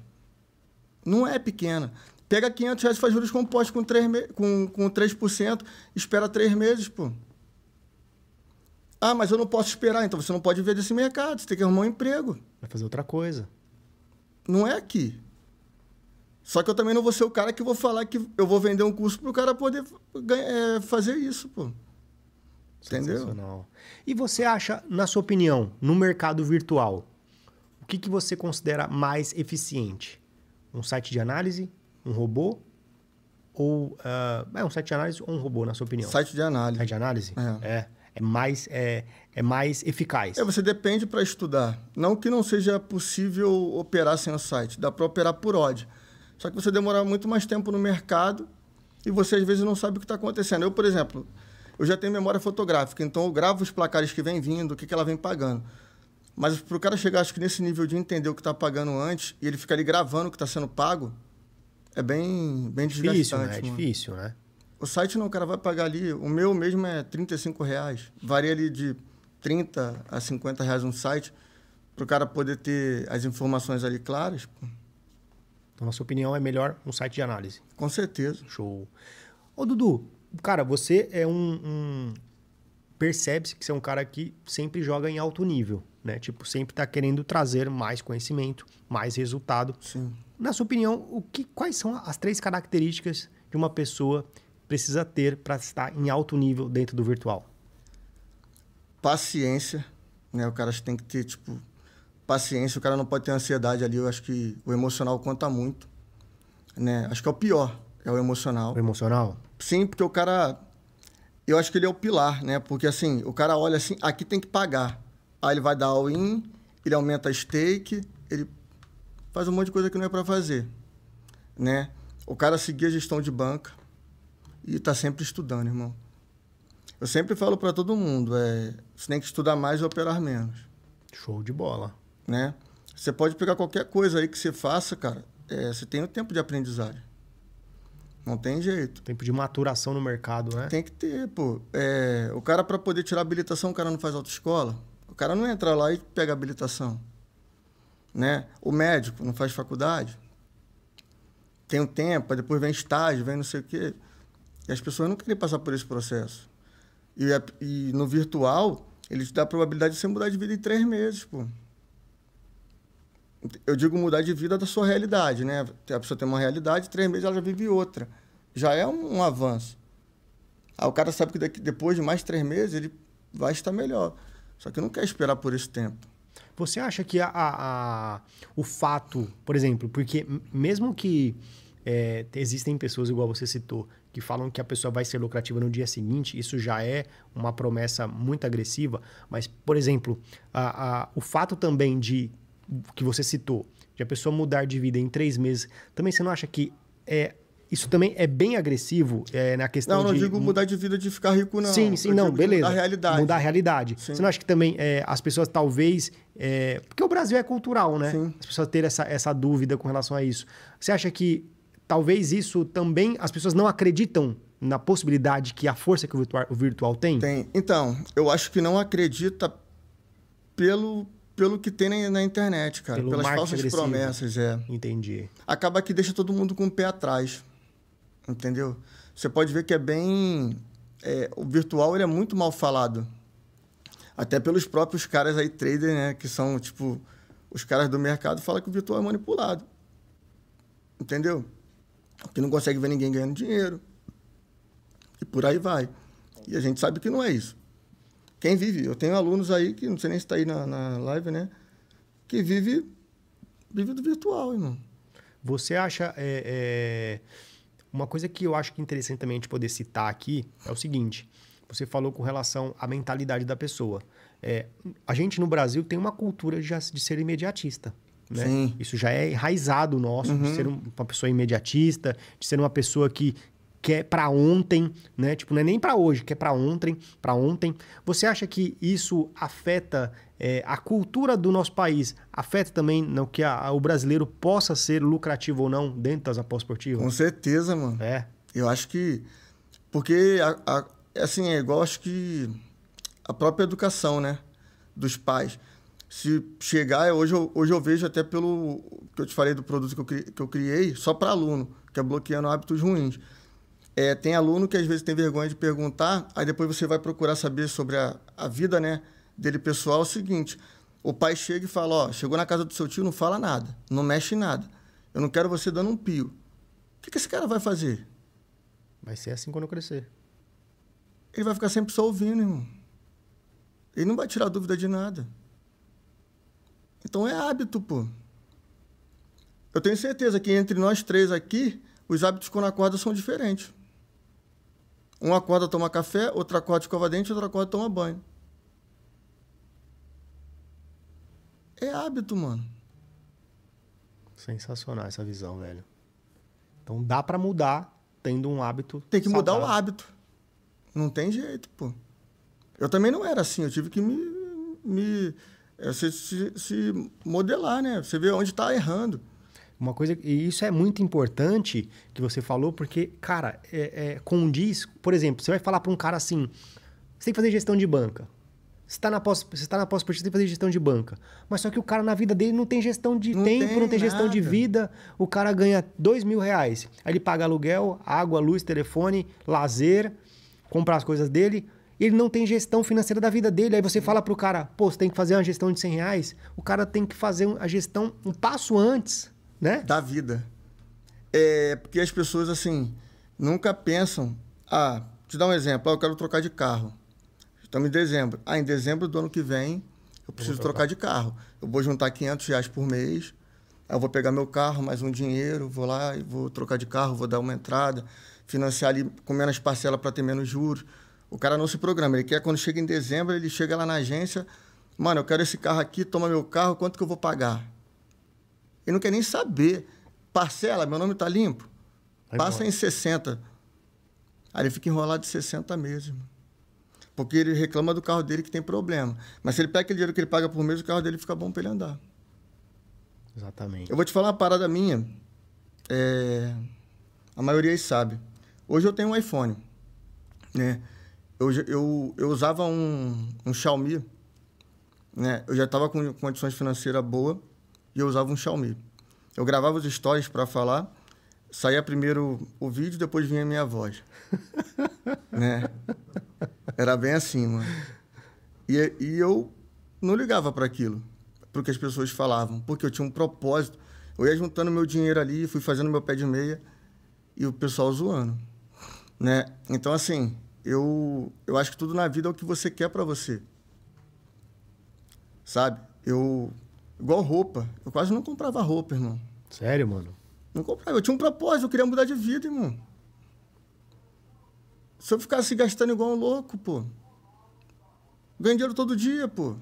Não é pequena. Pega 500 reais e faz juros compostos com, 3 me... com, com 3%, espera 3 meses, pô. Ah, mas eu não posso esperar. Então você não pode viver desse mercado. Você tem que arrumar um emprego. Vai fazer outra coisa. Não é aqui. Só que eu também não vou ser o cara que vou falar que eu vou vender um curso para o cara poder ganhar- é, fazer isso, pô. Entendeu? E você acha, na sua opinião, no mercado virtual, o que, que você considera mais eficiente? Um site de análise? Um robô? Ou. ah, é um site de análise ou um robô, na sua opinião? Site de análise. Site de análise? É. É. É mais, é, é mais eficaz. É, você depende para estudar. Não que não seja possível operar sem o site, dá para operar por odd. Só que você demora muito mais tempo no mercado e você às vezes não sabe o que está acontecendo. Eu, por exemplo, eu já tenho memória fotográfica, então eu gravo os placares que vem vindo, o que, que ela vem pagando. Mas para o cara chegar, acho que nesse nível de entender o que está pagando antes e ele ficar ali gravando o que está sendo pago, é bem, bem difícil, né? É difícil, né? O site não, o cara vai pagar ali. O meu mesmo é 35 reais. Varia ali de 30 a 50 reais um site para o cara poder ter as informações ali claras. pô. Então, na sua opinião, é melhor um site de análise. Com certeza. Show. Ô, Dudu, cara, você é um. um- Percebe-se que você é um cara que sempre joga em alto nível, né? Tipo, sempre tá querendo trazer mais conhecimento, mais resultado. Sim. Na sua opinião, o que, quais são as três características de uma pessoa precisa ter para estar em alto nível dentro do virtual? Paciência. Né? O cara tem que ter, tipo, paciência. O cara não pode ter ansiedade ali. Eu acho que o emocional conta muito. Né? Acho que é o pior, é o emocional. O emocional? Sim, porque o cara. Eu acho que ele é o pilar, né? Porque assim, o cara olha assim, aqui tem que pagar. Aí ele vai dar all-in, ele aumenta a stake, ele faz um monte de coisa que não é para fazer, né? O cara seguir a gestão de banca e tá sempre estudando, irmão. Eu sempre falo para todo mundo, é, você tem que estudar mais e operar menos, Show de bola. né? Você pode pegar qualquer coisa aí que você faça, cara, é, você tem o tempo de aprendizagem. Não tem jeito. Tempo de maturação no mercado, né? Tem que ter, pô. É, o cara, para poder tirar habilitação, o cara não faz autoescola. O cara não entra lá e pega habilitação. Né? O médico não faz faculdade. Tem um tempo, depois vem estágio, vem não sei o quê. E as pessoas não querem passar por esse processo. E, e no virtual, ele te dá a probabilidade de você mudar de vida em três meses, pô. Eu digo mudar de vida da sua realidade, né? A pessoa tem uma realidade, três meses ela já vive outra. Já é um, um avanço. Aí o cara sabe que daqui, depois de mais três meses ele vai estar melhor. Só que não quer esperar por esse tempo. Você acha que a, a- a- o fato, por exemplo, porque mesmo que é, existem pessoas, igual você citou, que falam que a pessoa vai ser lucrativa no dia seguinte, isso já é uma promessa muito agressiva, mas, por exemplo, a- a- o fato também de que você citou, de a pessoa mudar de vida em três meses, também você não acha que é, isso também é bem agressivo é, na questão Não, não de digo mudar de vida de ficar rico, não. Sim, sim, Eu não, beleza. Mudar a realidade. Mudar a realidade. Sim. Você não acha que também é, as pessoas talvez. é, porque o Brasil é cultural, né? Sim. As pessoas terem essa, essa dúvida com relação a isso. Você acha que talvez isso também. As pessoas não acreditam na possibilidade que a força que o virtual, o virtual tem? Tem. Então, eu acho que não acredita pelo, pelo que tem na, na internet, cara. Pelo pelas falsas agressivo. promessas, é. Entendi. acaba que deixa todo mundo com o pé atrás. Entendeu? Você pode ver que é bem. é, o virtual ele é muito mal falado. Até pelos próprios caras aí, trader, né? Que são, tipo, os caras do mercado falam que o virtual é manipulado. Entendeu? Que não consegue ver ninguém ganhando dinheiro. E por aí vai. E a gente sabe que não é isso. Quem vive, eu tenho alunos aí, que não sei nem se está aí na, na live, né? Que vive, vive do virtual, irmão. Você acha. é, é, Uma coisa que eu acho que é interessante também a gente poder citar aqui é o seguinte: você falou com relação à mentalidade da pessoa. É, a gente no Brasil tem uma cultura de, de ser imediatista. Né? Isso já é enraizado nosso, de ser um- uma pessoa imediatista, de ser uma pessoa que quer para ontem, né? Tipo, não é nem para hoje, quer para ontem, para ontem. Você acha que isso afeta é, a cultura do nosso país? Afeta também no que a- a- o brasileiro possa ser lucrativo ou não dentro das apostas Com esportivas? certeza, mano. É. Eu acho que. Porque, a, assim, é igual acho que a própria educação, né? Dos pais. Se chegar, hoje eu, hoje eu vejo até pelo que eu te falei do produto que eu, cri- que eu criei, só para aluno, que é bloqueando hábitos ruins. É, tem aluno que às vezes tem vergonha de perguntar, aí depois você vai procurar saber sobre a, a vida né, dele pessoal. É o seguinte: o pai chega e fala: Ó, chegou na casa do seu tio, não fala nada, não mexe em nada. Eu não quero você dando um pio. O que, que esse cara vai fazer? Vai ser assim quando eu crescer. Ele vai ficar sempre só ouvindo, irmão. Ele não vai tirar dúvida de nada. Então é hábito, pô. Eu tenho certeza que entre nós três aqui, os hábitos quando acorda são diferentes. Um acorda toma café, outro acorda escova dente, outro acorda toma banho. É hábito, mano. Sensacional essa visão, velho. Então dá para mudar tendo um hábito. Tem que mudar o saudável. hábito. Não tem jeito, pô. Eu também não era assim, eu tive que me, me eh, se, se, se modelar, né? Você vê onde está errando. Uma coisa, e isso é muito importante que você falou, porque, cara, é, é, condiz. Por exemplo, você vai falar para um cara assim: você tem que fazer gestão de banca. Você está na pós, você está na pós você tem que fazer gestão de banca. Mas só que o cara na vida dele não tem gestão de Não tempo, tem não tem gestão de nada. vida. O cara ganha dois mil reais. Aí ele paga aluguel, água, luz, telefone, lazer, compra as coisas dele. Ele não tem gestão financeira da vida dele. Aí você fala pro cara, pô, você tem que fazer uma gestão de 100 reais. O cara tem que fazer a gestão um passo antes, né? da vida. É porque as pessoas, assim, nunca pensam. Ah, te dar um exemplo. Ah, eu quero trocar de carro. Estamos em dezembro. Ah, em dezembro do ano que vem, eu preciso trocar de carro. Eu vou juntar 500 reais por mês. Aí eu vou pegar meu carro, mais um dinheiro, vou lá e vou trocar de carro, vou dar uma entrada, financiar ali com menos parcela para ter menos juros. O cara não se programa. Ele quer, quando chega em dezembro, ele chega lá na agência. Mano, eu quero esse carro aqui, toma meu carro, quanto que eu vou pagar? Ele não quer nem saber. Parcela, meu nome está limpo. Vai Passa embora. em 60. Aí ele fica enrolado de 60 meses. mano. Porque ele reclama do carro dele que tem problema. Mas se ele pega aquele dinheiro que ele paga por mês, o carro dele fica bom para ele andar. Exatamente. Eu vou te falar uma parada minha. É, A maioria aí sabe. Hoje eu tenho um iPhone. Né? Eu, eu, eu usava um, um Xiaomi. Né? Eu já estava com condições financeiras boas e eu usava um Xiaomi. Eu gravava os stories para falar. Saía primeiro o vídeo, depois vinha a minha voz. né? Era bem assim, mano. E, e eu não ligava para aquilo, para o que as pessoas falavam, porque eu tinha um propósito. Eu ia juntando meu dinheiro ali, fui fazendo meu pé de meia e o pessoal zoando, né? Então assim, eu eu acho que tudo na vida é o que você quer para você. Sabe? Eu igual roupa, eu quase não comprava roupa, irmão. Sério, mano? Não comprava, eu tinha um propósito, eu queria mudar de vida, irmão. Se eu ficasse gastando igual um louco, pô. Ganho dinheiro todo dia, pô.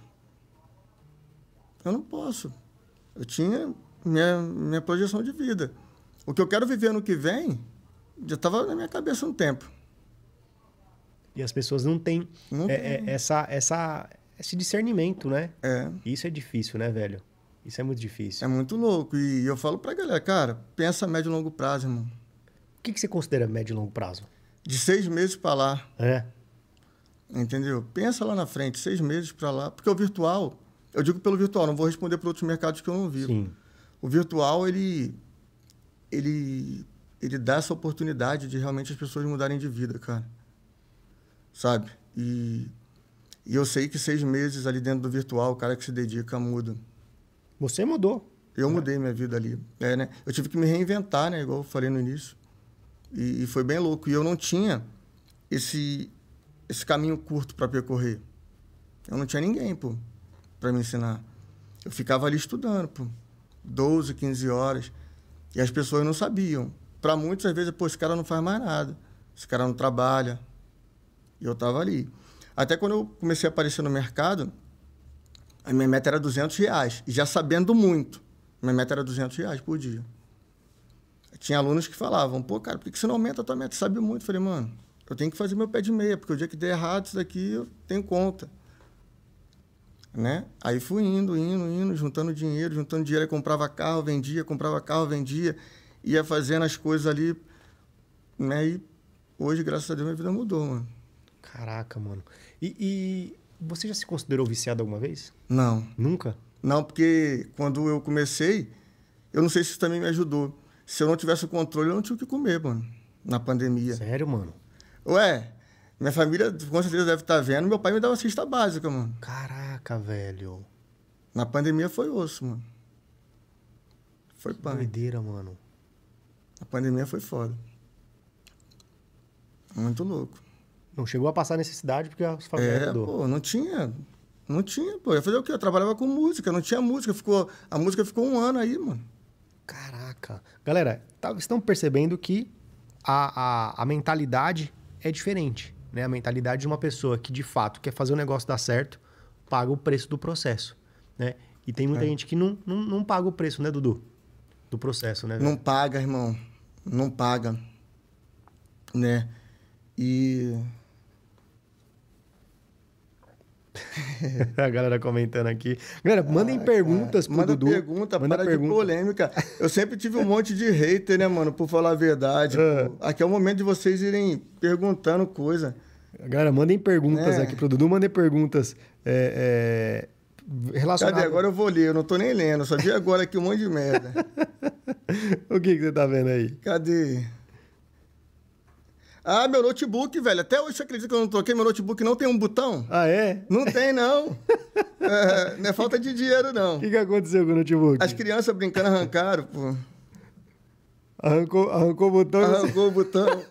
Eu não posso. Eu tinha minha, minha projeção de vida. O que eu quero viver ano que vem já estava na minha cabeça há um tempo. E as pessoas não têm Não é, é, essa, essa, esse discernimento, né? É, Isso é difícil, né, velho? Isso é muito difícil. é muito louco. E eu falo pra galera, cara, pensa médio e longo prazo, irmão. O que, que você considera médio e longo prazo? De seis meses para lá, É. Entendeu? Pensa lá na frente, seis meses para lá. Porque o virtual, eu digo pelo virtual, não vou responder para outros mercados que eu não vivo. Sim. O virtual, ele, ele, ele dá essa oportunidade de realmente as pessoas mudarem de vida, cara. Sabe? E, e eu sei que seis meses ali dentro do virtual, o cara que se dedica muda. Você mudou. Eu mudei minha vida ali. É, né? Eu tive que me reinventar, né? Igual eu falei no início. E, e foi bem louco. E eu não tinha esse, esse caminho curto para percorrer. Eu não tinha ninguém, pô, para me ensinar. Eu ficava ali estudando, pô, 12, 15 horas. E as pessoas não sabiam para muitos, às vezes, pô, esse cara não faz mais nada. Esse cara não trabalha. E eu tava ali. Até quando eu comecei a aparecer no mercado, a minha meta era 200 reais. E já sabendo muito, minha meta era 200 reais por dia. Tinha alunos que falavam, pô, cara, por que você não aumenta a tua meta? Você sabe muito. Eu falei, mano, eu tenho que fazer meu pé de meia, porque o dia que der errado isso daqui, eu tenho conta. Né? Aí fui indo, indo, indo, juntando dinheiro, juntando dinheiro, comprava carro, vendia, comprava carro, vendia, ia fazendo as coisas ali, né? E hoje, graças a Deus, minha vida mudou, mano. Caraca, mano. E, e você já se considerou viciado alguma vez? Não. Nunca? Não, porque quando eu comecei, eu não sei se isso também me ajudou. Se eu não tivesse o controle, eu não tinha o que comer, mano, na pandemia. Sério, mano? Ué, minha família com certeza deve estar vendo. Meu pai me dava cesta básica, mano. Caraca, velho. Na pandemia foi osso, mano. Foi Que pai. doideira, mano. A pandemia foi foda. Muito louco. Não chegou a passar necessidade porque a família É, pô, não tinha. Não tinha, pô. Eu ia fazer o quê? Eu trabalhava com música, não tinha música. Ficou, a música ficou um ano aí, mano. Caraca. Galera, tá, estão percebendo que a, a, a mentalidade é diferente. Né? A mentalidade de uma pessoa que, de fato, quer fazer o negócio dar certo, paga o preço do processo. Né? E tem muita É. gente que não, não, não paga o preço, né, Dudu? Do processo, né? Não paga, irmão. Não paga. Né? E. a galera comentando aqui. Galera, mandem perguntas pro Manda Dudu. pergunta, Manda para pergunta. de polêmica. Eu sempre tive um monte de hater, né, mano? Por falar a verdade. Pô. Aqui é o momento de vocês irem perguntando coisa. Galera, mandem perguntas É. aqui pro Dudu. Mandem perguntas é, é, relacionadas... Cadê? Agora eu vou ler. Eu não tô nem lendo. Só vi agora aqui um monte de merda. O que, que você tá vendo aí? Cadê? Ah, meu notebook, velho. Até hoje você acredita que eu não troquei? Meu notebook não tem um botão? Ah, é? Não tem, não. É, não é falta de dinheiro, não. O que, que aconteceu com o notebook? As crianças brincando arrancaram, pô. Arrancou, arrancou o botão e você... Arrancou o botão.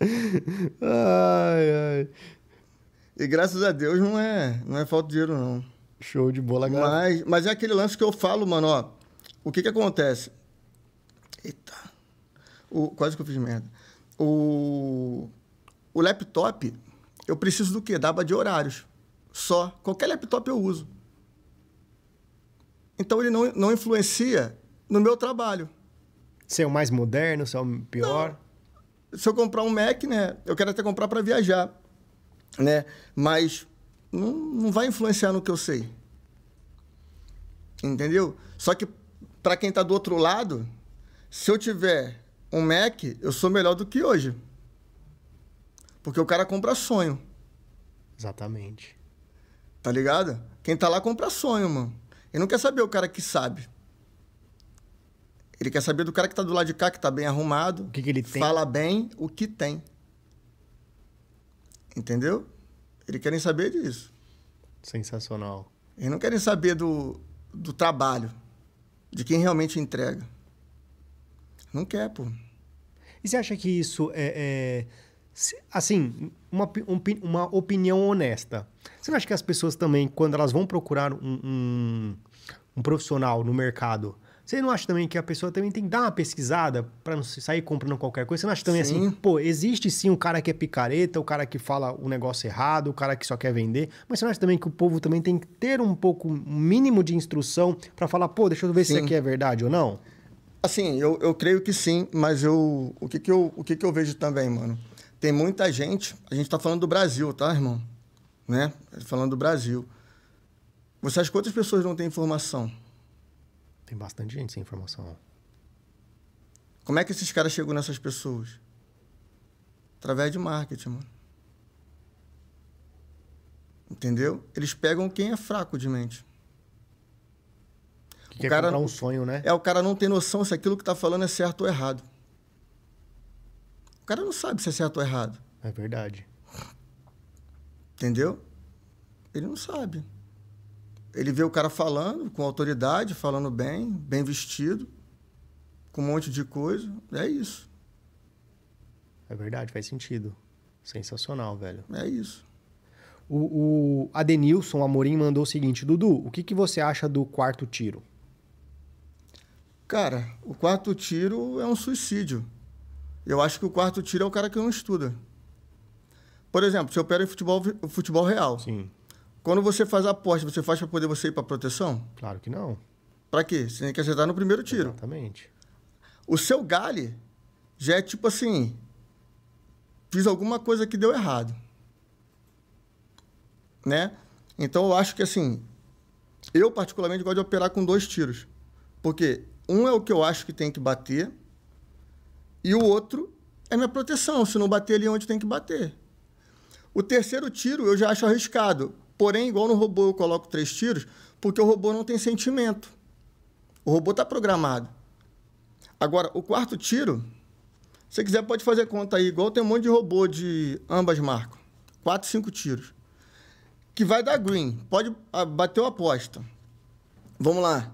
Ai, ai. E graças a Deus não é, não é falta de dinheiro, não. Show de bola, galera. Mas, mas é aquele lance que eu falo, mano, ó. O que que acontece? Eita. O, quase que eu fiz merda. O, o laptop, eu preciso do quê? Da aba de horários. Só. Qualquer laptop eu uso. Então ele não, não influencia no meu trabalho. Se é o mais moderno, se é o pior. Se eu comprar um Mac, né? Eu quero até comprar para viajar, né? Mas não, não vai influenciar no que eu sei. Entendeu? Só que para quem tá do outro lado, se eu tiver um Mac, eu sou melhor do que hoje. Porque o cara compra sonho, Exatamente. tá ligado? Quem tá lá compra sonho, mano. Ele não quer saber o cara que sabe. Ele quer saber do cara que tá do lado de cá, que tá bem arrumado. O que, que ele tem? Fala bem o que tem. Entendeu? Eles querem saber disso. Sensacional. Eles não querem saber do, do trabalho, de quem realmente entrega. Não quer, pô. E você acha que isso é. é, assim, uma, um uma opinião honesta. Você não acha que as pessoas também, quando elas vão procurar um, um, um profissional no mercado, você não acha também que a pessoa também tem que dar uma pesquisada para não sair comprando qualquer coisa? Você não acha também Sim. assim, pô, existe sim o cara que é picareta, o cara que fala o negócio errado, o cara que só quer vender, mas você não acha também que o povo também tem que ter um pouco, um mínimo de instrução para falar, pô, deixa eu ver se isso Sim. aqui é verdade ou não? Assim, eu, eu creio que sim, mas eu, o, que, que, eu, o que, que eu vejo também, mano? Tem muita gente, a gente tá falando do Brasil, tá, irmão? Né? Falando do Brasil. Você acha que quantas pessoas não têm informação? Tem bastante gente sem informação. Como é que esses caras chegam nessas pessoas? Através de marketing, mano. Entendeu? Eles pegam quem é fraco de mente. Que O quer cara- um sonho, né? É o cara não tem noção se aquilo que tá falando é certo ou errado. O cara não sabe se é certo ou errado. É verdade. Entendeu? Ele não sabe. Ele vê o cara falando com autoridade, falando bem, bem vestido, com um monte de coisa. É isso. É verdade, faz sentido. Sensacional, velho. É isso. O, o Adenilson Amorim mandou o seguinte: Dudu, o que, que você acha do quarto tiro? Cara, o quarto tiro é um suicídio. Eu acho que o quarto tiro é o cara que não estuda. Por exemplo, se eu pego em futebol, futebol real. Sim. Quando você faz a aposta, você faz para poder você ir para proteção? Claro que não. Para quê? Você tem que acertar no primeiro tiro. Exatamente. O seu gale já é tipo assim, fiz alguma coisa que deu errado. Né? Então eu acho que assim, eu particularmente gosto de operar com dois tiros. Porque um é o que eu acho que tem que bater e o outro é minha proteção, se não bater ali onde tem que bater. O terceiro tiro eu já acho arriscado. Porém, igual no robô eu coloco três tiros, porque o robô não tem sentimento. O robô está programado. Agora, o quarto tiro, se você quiser, pode fazer conta aí. Igual tem um monte de robô de ambas marcas. Quatro, cinco tiros. Que vai dar green. Pode ah, bater a aposta. Vamos lá.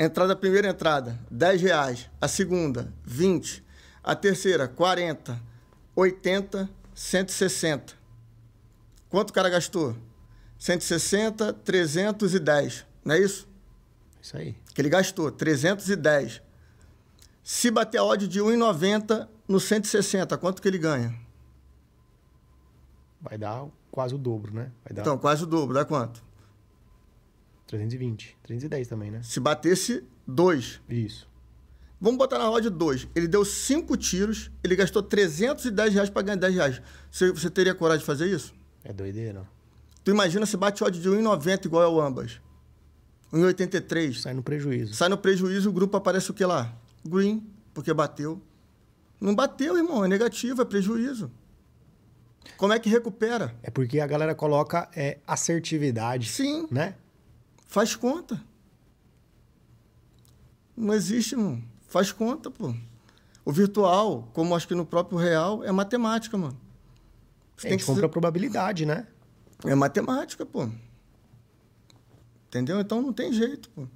Entrada, primeira entrada, 10 reais. A segunda, 20. A terceira, 40. 80, 160. Quanto o cara gastou? 160, 310. Não é isso? Isso aí. Que ele gastou, 310. Se bater a odd de 1,90 no 160, quanto que ele ganha? Vai dar quase o dobro, né? Vai dar Então, quase o dobro. Dá quanto? 320. 310 também, né? Se batesse 2. Isso. Vamos botar na odd 2. Ele deu 5 tiros, ele gastou 310 reais para ganhar 10 reais. Você, você teria coragem de fazer isso? É doideira. Tu imagina se bate odd de 1,90 igual é o ambas. 1,83. Sai no prejuízo. Sai no prejuízo, o grupo aparece o que lá? Green, porque bateu. Não bateu, irmão, é negativo, é prejuízo. Como é que recupera? É porque a galera coloca é, assertividade. Sim. Né? Faz conta. Não existe, mano. Faz conta, pô. O virtual, como acho que no próprio real, é matemática, mano. Você é, tem que compra ser... probabilidade, né? É matemática, pô. Entendeu? Então não tem jeito, pô.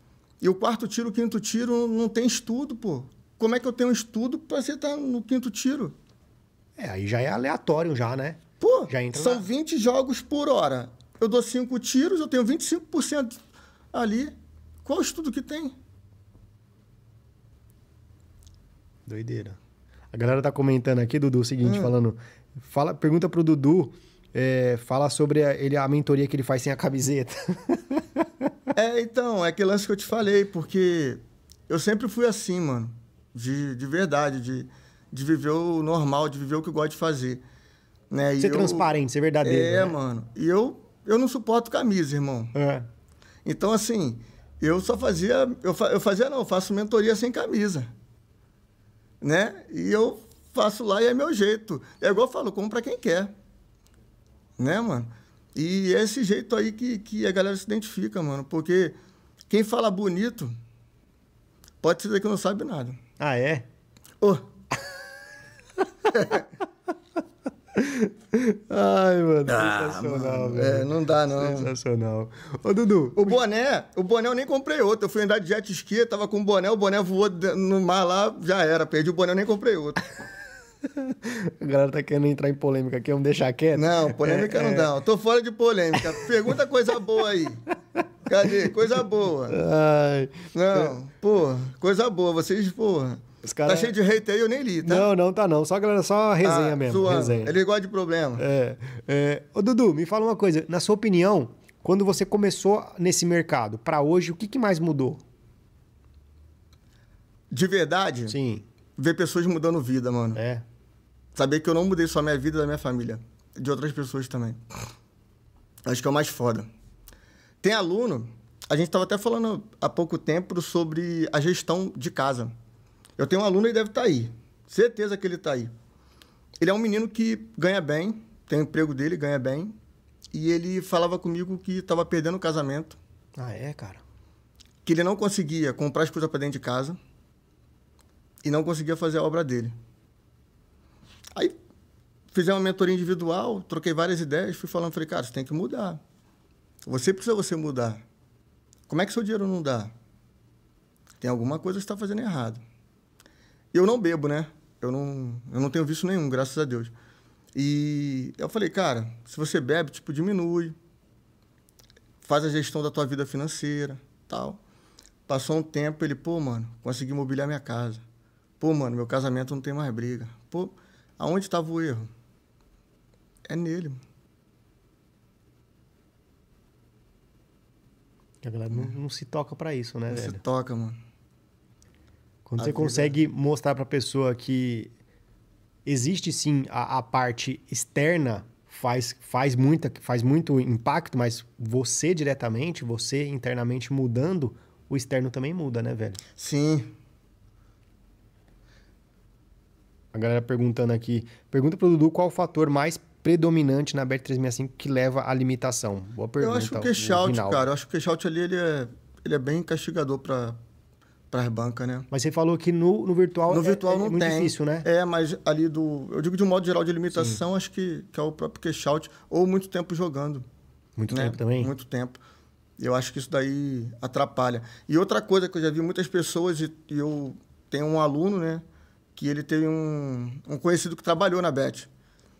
E o quarto tiro, o quinto tiro, não tem estudo, pô. Como é que eu tenho estudo para você estar no quinto tiro? É, aí já é aleatório já, né? Pô, já entra são na... 20 jogos por hora. Eu dou 5 tiros, eu tenho 25% ali. Qual estudo que tem? Doideira. A galera tá comentando aqui, Dudu, o seguinte, hum. falando... Fala, pergunta pro Dudu, é, fala sobre a, ele, a mentoria que ele faz sem a camiseta. é, então, é aquele lance que eu te falei, porque eu sempre fui assim, mano. De, de verdade, de, de viver o normal, de viver o que eu gosto de fazer. Né? Ser eu, transparente, ser verdadeiro. É, né? mano. E eu, eu não suporto camisa, irmão. É. Então, assim, eu só fazia. Eu, eu fazia, não, eu faço mentoria sem camisa. Né? E eu faço lá e é meu jeito. É igual eu falo, como para quem quer. Né, mano? E é esse jeito aí que, que a galera se identifica, mano. Porque quem fala bonito pode ser que não sabe nada. Ah, é? Oh. Ai, mano, ah, sensacional, mano. velho. É, não dá, não. Sensacional. Ô, Dudu. O boné, o boné eu nem comprei outro. Eu fui andar de jet ski, tava com o boné, o boné voou no mar lá, já era. Perdi o boné, eu nem comprei outro. A galera tá querendo entrar em polêmica aqui, vamos deixar quieto? Não, polêmica é, não dá. É... Tô fora de polêmica. Pergunta coisa boa aí. Cadê? Coisa boa. Ai. Não, pô, coisa boa. Vocês, porra. Cara... Tá cheio de hater aí, eu nem li, tá? Não, não tá não. Só, galera, só resenha ah, mesmo. Resenha. Ele gosta de problema. É, é. Ô, Dudu, me fala uma coisa. Na sua opinião, quando você começou nesse mercado, para hoje, o que, que mais mudou? De verdade? Sim. Ver pessoas mudando vida, mano. É. Saber que eu não mudei só a minha vida da minha família. De outras pessoas também. Acho que é o mais foda. Tem aluno... A gente estava até falando há pouco tempo sobre a gestão de casa. Eu tenho um aluno e deve estar tá aí. Certeza que ele está aí. Ele é um menino que ganha bem, tem o emprego dele, ganha bem. E ele falava comigo que estava perdendo o casamento. Ah, é, cara? Que ele não conseguia comprar as coisas para dentro de casa e não conseguia fazer a obra dele. Aí fizemos uma mentoria individual, troquei várias ideias, fui falando, falei, cara, você tem que mudar. Você precisa você mudar. Como é que seu dinheiro não dá? Tem alguma coisa que está fazendo errado. Eu não bebo, né? Eu não, eu não tenho vício nenhum, graças a Deus. E eu falei, cara, se você bebe, tipo, diminui. Faz a gestão da tua vida financeira, tal. Passou um tempo, ele, pô, mano, consegui mobiliar minha casa. Pô, mano, meu casamento não tem mais briga. Pô, aonde estava o erro? É nele. mano. A galera não, não se toca pra isso, né, Você velho? toca, mano. Quando A você vida- consegue mostrar pra pessoa que existe sim a, a parte externa faz, faz, muita, faz muito impacto, mas você diretamente, você internamente mudando, o externo também muda, né, velho? Sim. A galera perguntando aqui. Pergunta pro Dudu qual o fator mais predominante na Bet365 que leva à limitação. Boa pergunta. eu acho que o cash out, Rinaldo. cara, eu acho que o cash out ali, ele é, ele é bem castigador para as bancas, né? Mas você falou que no, no virtual, No é- virtual é, não muito tem. difícil, né? É, mas ali do. Eu digo de um modo geral de limitação, acho que, que é o próprio cash out, ou muito tempo jogando. Muito né? tempo também. Muito tempo. Eu acho que isso daí atrapalha. E outra coisa que eu já vi muitas pessoas, e, e eu tenho um aluno, né? Que ele teve um, um conhecido que trabalhou na Bet.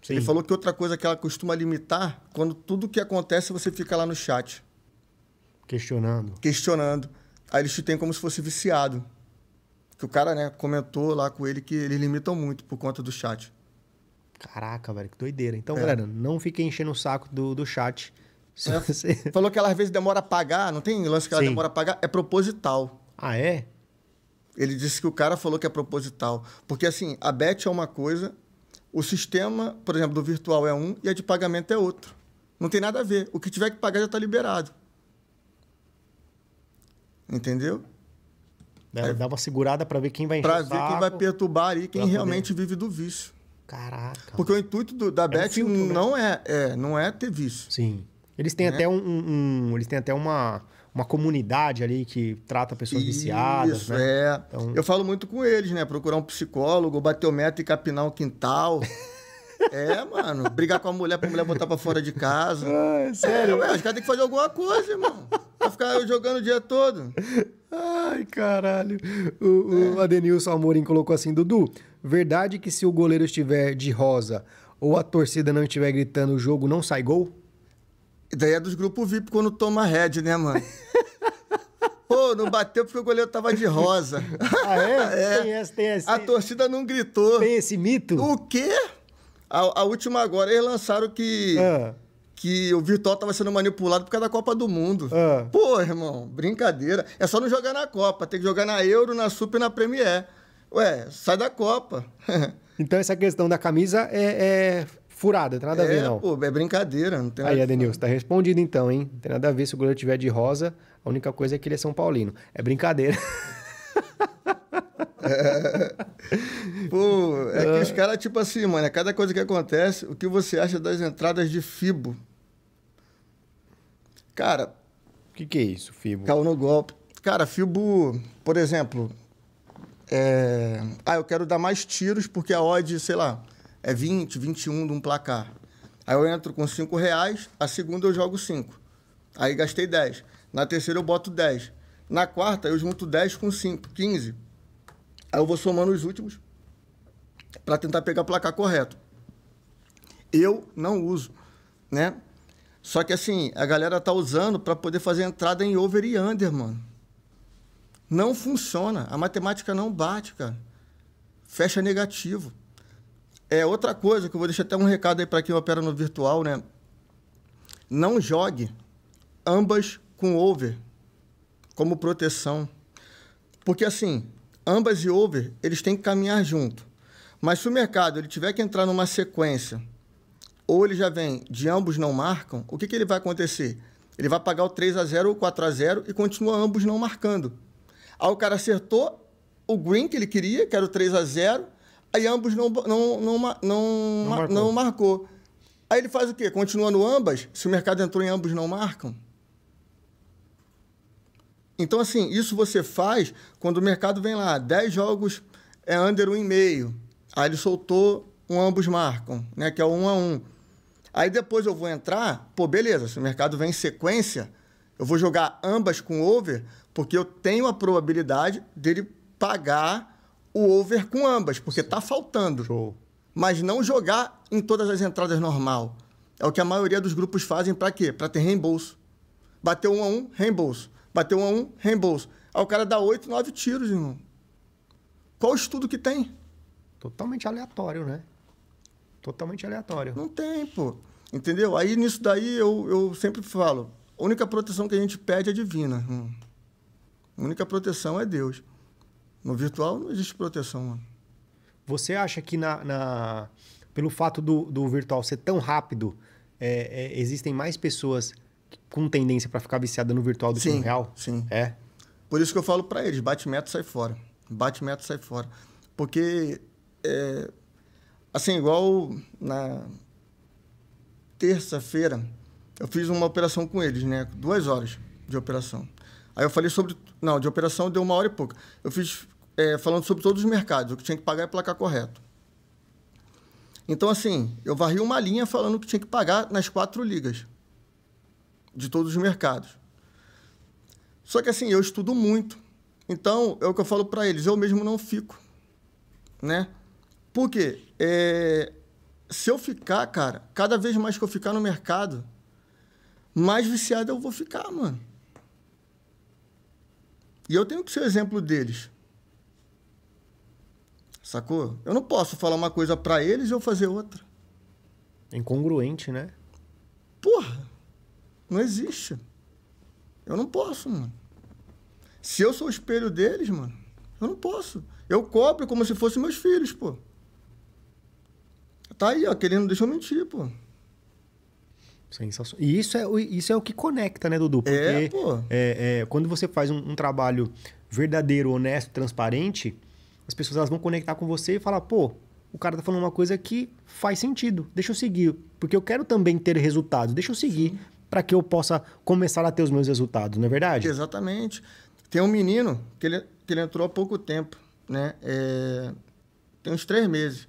Sim. Ele falou que outra coisa que ela costuma limitar, quando tudo que acontece, você fica lá no chat, Questionando. questionando. Aí eles te têm como se fosse viciado. Que o cara, né, comentou lá com ele que eles limitam muito por conta do chat. Caraca, velho, que doideira. Então, É. galera, não fiquem enchendo o saco do, do chat. É. você... Falou que ela às vezes demora a pagar, não tem lance que ela Sim. demora a pagar? É proposital. Ah, é? Ele disse que o cara falou que é proposital. Porque, assim, a bet é uma coisa, o sistema, por exemplo, do virtual é um e a de pagamento é outro. Não tem nada a ver. O que tiver que pagar já está liberado. Entendeu? Dá, dá uma segurada pra ver quem vai Para ver quem vai perturbar ali, quem pra poder- realmente vive do vício. Caraca. Porque o intuito do- da bet filtro, né? não, é, é, não é ter vício. Sim. Eles têm Né? até um, um- um- Eles têm até uma, uma comunidade ali que trata pessoas viciadas, Isso, né? é. Então- Eu falo muito com eles, né? Procurar um psicólogo, bater o meta e capinar um quintal. é, mano. Brigar com a mulher pra mulher botar pra fora de casa. Ah, Sério? Ué, os caras têm que fazer alguma coisa, irmão. Pra ficar jogando o dia todo. Ai, caralho. O, o Adenilson Amorim colocou assim, Dudu, verdade que se o goleiro estiver de rosa ou a torcida não estiver gritando o jogo, não sai gol? E daí é dos grupos VIP quando toma red, né, mano? Pô, não bateu porque o goleiro tava de rosa. Ah, é? É. Tem, esse, tem, esse, A torcida não gritou. tem esse mito? O quê? A, a última agora, eles lançaram que, Ah, que o virtual tava sendo manipulado por causa da Copa do Mundo. ah. Pô, irmão, brincadeira. É só não jogar na Copa, tem que jogar na Euro, na Super e na Premier. Ué, sai da Copa. Então essa questão da camisa é, é furada, tem nada a ver, é, não. pô, é brincadeira. Não tem Aí, Adenilson, tá respondido então, hein? Não tem nada a ver se o goleiro tiver de rosa. A única coisa é que ele é São Paulino. É brincadeira. Pô, é que os caras, tipo assim, mano, é cada coisa que acontece, o que você acha das entradas de FIBO? Cara, O que, que é isso, Fibo? caiu no golpe. Cara, FIBO, por exemplo, é... ah, eu quero dar mais tiros porque a odd, sei lá, é 20, 21 de um placar. Aí eu entro com 5 reais, a segunda eu jogo 5. Aí gastei 10. Na terceira eu boto 10. Na quarta eu junto 10 com 5, 15. Aí eu vou somando os últimos para tentar pegar o placar correto. Eu não uso, né? Só que assim, a galera tá usando para poder fazer entrada em over e under, mano. Não funciona. A matemática não bate, cara. Fecha negativo. É outra coisa que eu vou deixar até um recado aí para quem opera no virtual, né? Não jogue ambas com over como proteção. Porque assim, ambas e over, eles têm que caminhar junto. Mas se o mercado ele tiver que entrar numa sequência ou ele já vem de ambos não marcam, o que, que ele vai acontecer? Ele vai pagar o 3 a 0 ou 4 a 0 e continua ambos não marcando. Aí o cara acertou o green que ele queria, que era o 3 a 0 aí ambos não, não, não, não, ma- marcou. não marcou. Aí ele faz o quê? Continua no ambas, se o mercado entrou em ambos não marcam? Então, assim, isso você faz quando o mercado vem lá, 10 jogos é under 1,5. Aí ele soltou um ambos marcam, né? Que é o 1 a 1. Aí depois eu vou entrar, pô, beleza, se o mercado vem em sequência, eu vou jogar ambas com over, porque eu tenho a probabilidade dele pagar o over com ambas, porque tá faltando Show. mas não jogar em todas as entradas normal. É o que a maioria dos grupos fazem para quê? Para ter reembolso. Bateu um a um, reembolso. Bateu um a um, reembolso. Aí o cara dá oito, nove tiros, irmão. Qual o estudo que tem? Totalmente aleatório, né? Totalmente aleatório. Não tem, pô. Entendeu? Aí nisso daí eu, eu sempre falo: a única proteção que a gente pede é divina. Hum. A única proteção é Deus. No virtual não existe proteção, mano. Você acha que na, na pelo fato do, do virtual ser tão rápido, é, é, existem mais pessoas com tendência para ficar viciada no virtual do sim, que no real? Sim. É. Por isso que eu falo para eles: bate meta, sai fora. Bate meta, sai fora. Porque, é, assim, igual na terça-feira, eu fiz uma operação com eles, né? Duas horas de operação. Aí eu falei sobre. Não, de operação deu uma hora e pouca. Eu fiz é, falando sobre todos os mercados, o que tinha que pagar é placar correto. Então, assim, eu varri uma linha falando que tinha que pagar nas quatro ligas de todos os mercados. Só que, assim, eu estudo muito. Então, é o que eu falo para eles, eu mesmo não fico, né? Por quê? É, se eu ficar, cara, cada vez mais que eu ficar no mercado, mais viciado eu vou ficar, mano. E eu tenho que ser exemplo deles. Sacou? Eu não posso falar uma coisa para eles e eu fazer outra. Incongruente, né? Porra, não existe. Eu não posso, mano. Se eu sou o espelho deles, mano, eu não posso. Eu cobro como se fossem meus filhos, pô. Tá aí, ó, que ele não deixou mentir, pô. Sensacional. E isso é, isso é o que conecta, né, Dudu? Porque é, pô. É, é, quando você faz um, um, trabalho verdadeiro, honesto, transparente, as pessoas elas vão conectar com você e falar, pô, o cara tá falando uma coisa que faz sentido, deixa eu seguir. Porque eu quero também ter resultados, deixa eu seguir para que eu possa começar a ter os meus resultados, não é verdade? Exatamente. Tem um menino que ele, que ele entrou há pouco tempo, né? É, tem uns três meses.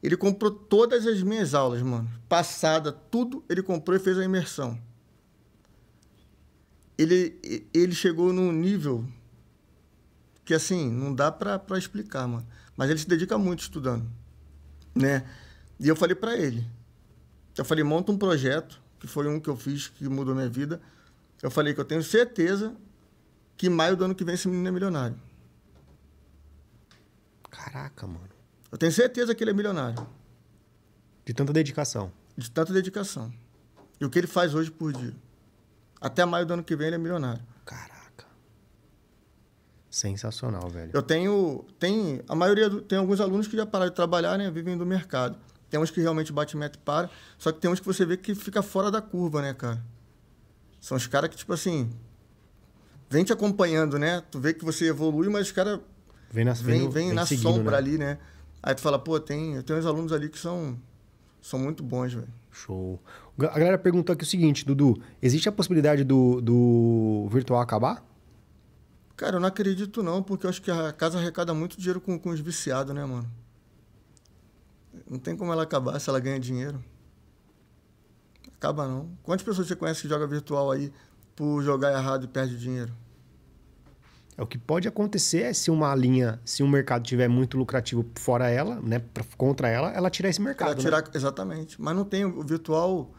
Ele comprou todas as minhas aulas, mano. Passada, tudo ele comprou e fez a imersão. Ele, ele chegou num nível que, assim, não dá pra explicar, mano. Mas ele se dedica muito estudando, né? E eu falei para ele. Eu falei, monta um projeto, que foi um que eu fiz que mudou minha vida. Eu falei que eu tenho certeza que maio do ano que vem esse menino é milionário. Caraca, mano. Eu tenho certeza que ele é milionário. De tanta dedicação. De tanta dedicação. E o que ele faz hoje por dia. Até maio do ano que vem ele é milionário. Caraca. Sensacional, velho. Eu tenho. Tem, a maioria. Do, tem alguns alunos que já pararam de trabalhar, né? Vivem do mercado. Tem uns que realmente bate meta e para. Só que tem uns que você vê que fica fora da curva, né, cara? São os caras que, tipo assim. Vem te acompanhando, né? Tu vê que você evolui, mas os caras. Vem na, vem, vem, vem na seguindo, sombra né? ali, né? Aí tu fala, pô, tem, eu tenho uns alunos ali que são, são muito bons, velho. Show. A galera perguntou aqui o seguinte, Dudu: existe a possibilidade do, do virtual acabar? Cara, eu não acredito não, porque eu acho que a casa arrecada muito dinheiro com, com os viciados, né, mano? Não tem como ela acabar se ela ganha dinheiro. Acaba não. Quantas pessoas você conhece que joga virtual aí por jogar errado e perde dinheiro? É, o que pode acontecer é se uma linha, se um mercado tiver muito lucrativo fora ela, né, contra ela, ela tirar esse mercado. Ela tirar, né? Exatamente. Mas não tem. O virtual.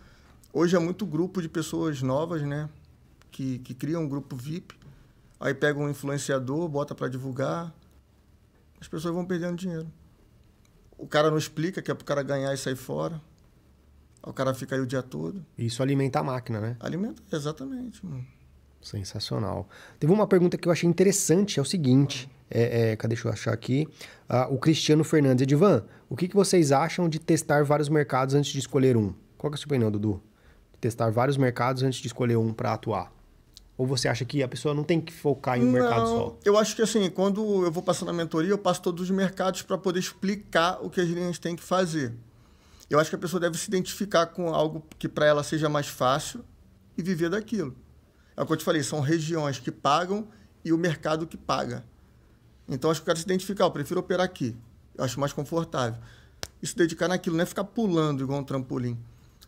Hoje é muito grupo de pessoas novas, né? Que, que criam um grupo VIP. Aí pega um influenciador, bota para divulgar. As pessoas vão perdendo dinheiro. O cara não explica que é pro cara ganhar e sair fora. O cara fica aí o dia todo. Isso alimenta a máquina, né? Alimenta, exatamente, mano. Sensacional. Teve uma pergunta que eu achei interessante, é o seguinte. É, é, cadê, deixa eu achar aqui. Ah, o Cristiano Fernandes. Edivan, o que, que vocês acham de testar vários mercados antes de escolher um? Qual que é a sua opinião, Dudu? Testar vários mercados antes de escolher um para atuar? Ou você acha que a pessoa não tem que focar em um não, mercado só? Eu acho que assim, quando eu vou passando a mentoria, eu passo todos os mercados para poder explicar o que as linhas têm que fazer. Eu acho que a pessoa deve se identificar com algo que para ela seja mais fácil e viver daquilo. É o que eu te falei, são regiões que pagam e o mercado que paga. Então, acho que o cara se identificar, eu prefiro operar aqui. Eu acho mais confortável. E se dedicar naquilo, não é ficar pulando igual um trampolim.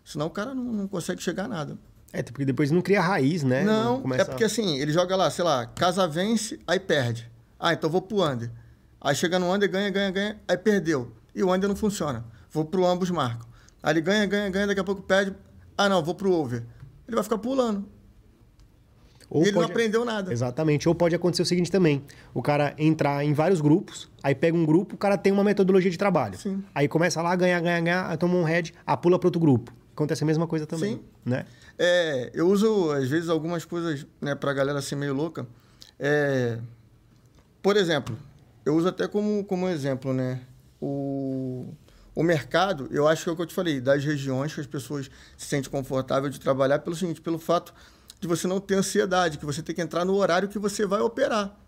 Senão o cara não, não consegue chegar a nada. É, porque depois não cria raiz, né? Não, começa é porque assim, ele joga lá, sei lá, casa vence, aí perde. Ah, então vou pro under. Aí chega no under, ganha, ganha, ganha, aí perdeu. E o under não funciona. Vou pro ambos marcam. Aí ele ganha, ganha, ganha, daqui a pouco perde. Ah, não, vou pro over. Ele vai ficar pulando. Ou e ele pode- não aprendeu nada. Exatamente. Ou pode acontecer o seguinte também: o cara entrar em vários grupos, aí pega um grupo, o cara tem uma metodologia de trabalho. Sim. Aí começa lá, ganha, ganha, ganha, aí toma um head, ah, pula para outro grupo. Acontece a mesma coisa também. Sim. Né? É, eu uso, às vezes, algumas coisas né, pra galera ser meio louca. É, por exemplo, eu uso até como, como exemplo, né? O, o mercado, eu acho que é o que eu te falei, das regiões que as pessoas se sentem confortáveis de trabalhar pelo seguinte, pelo fato de você não ter ansiedade, que você tem que entrar no horário que você vai operar.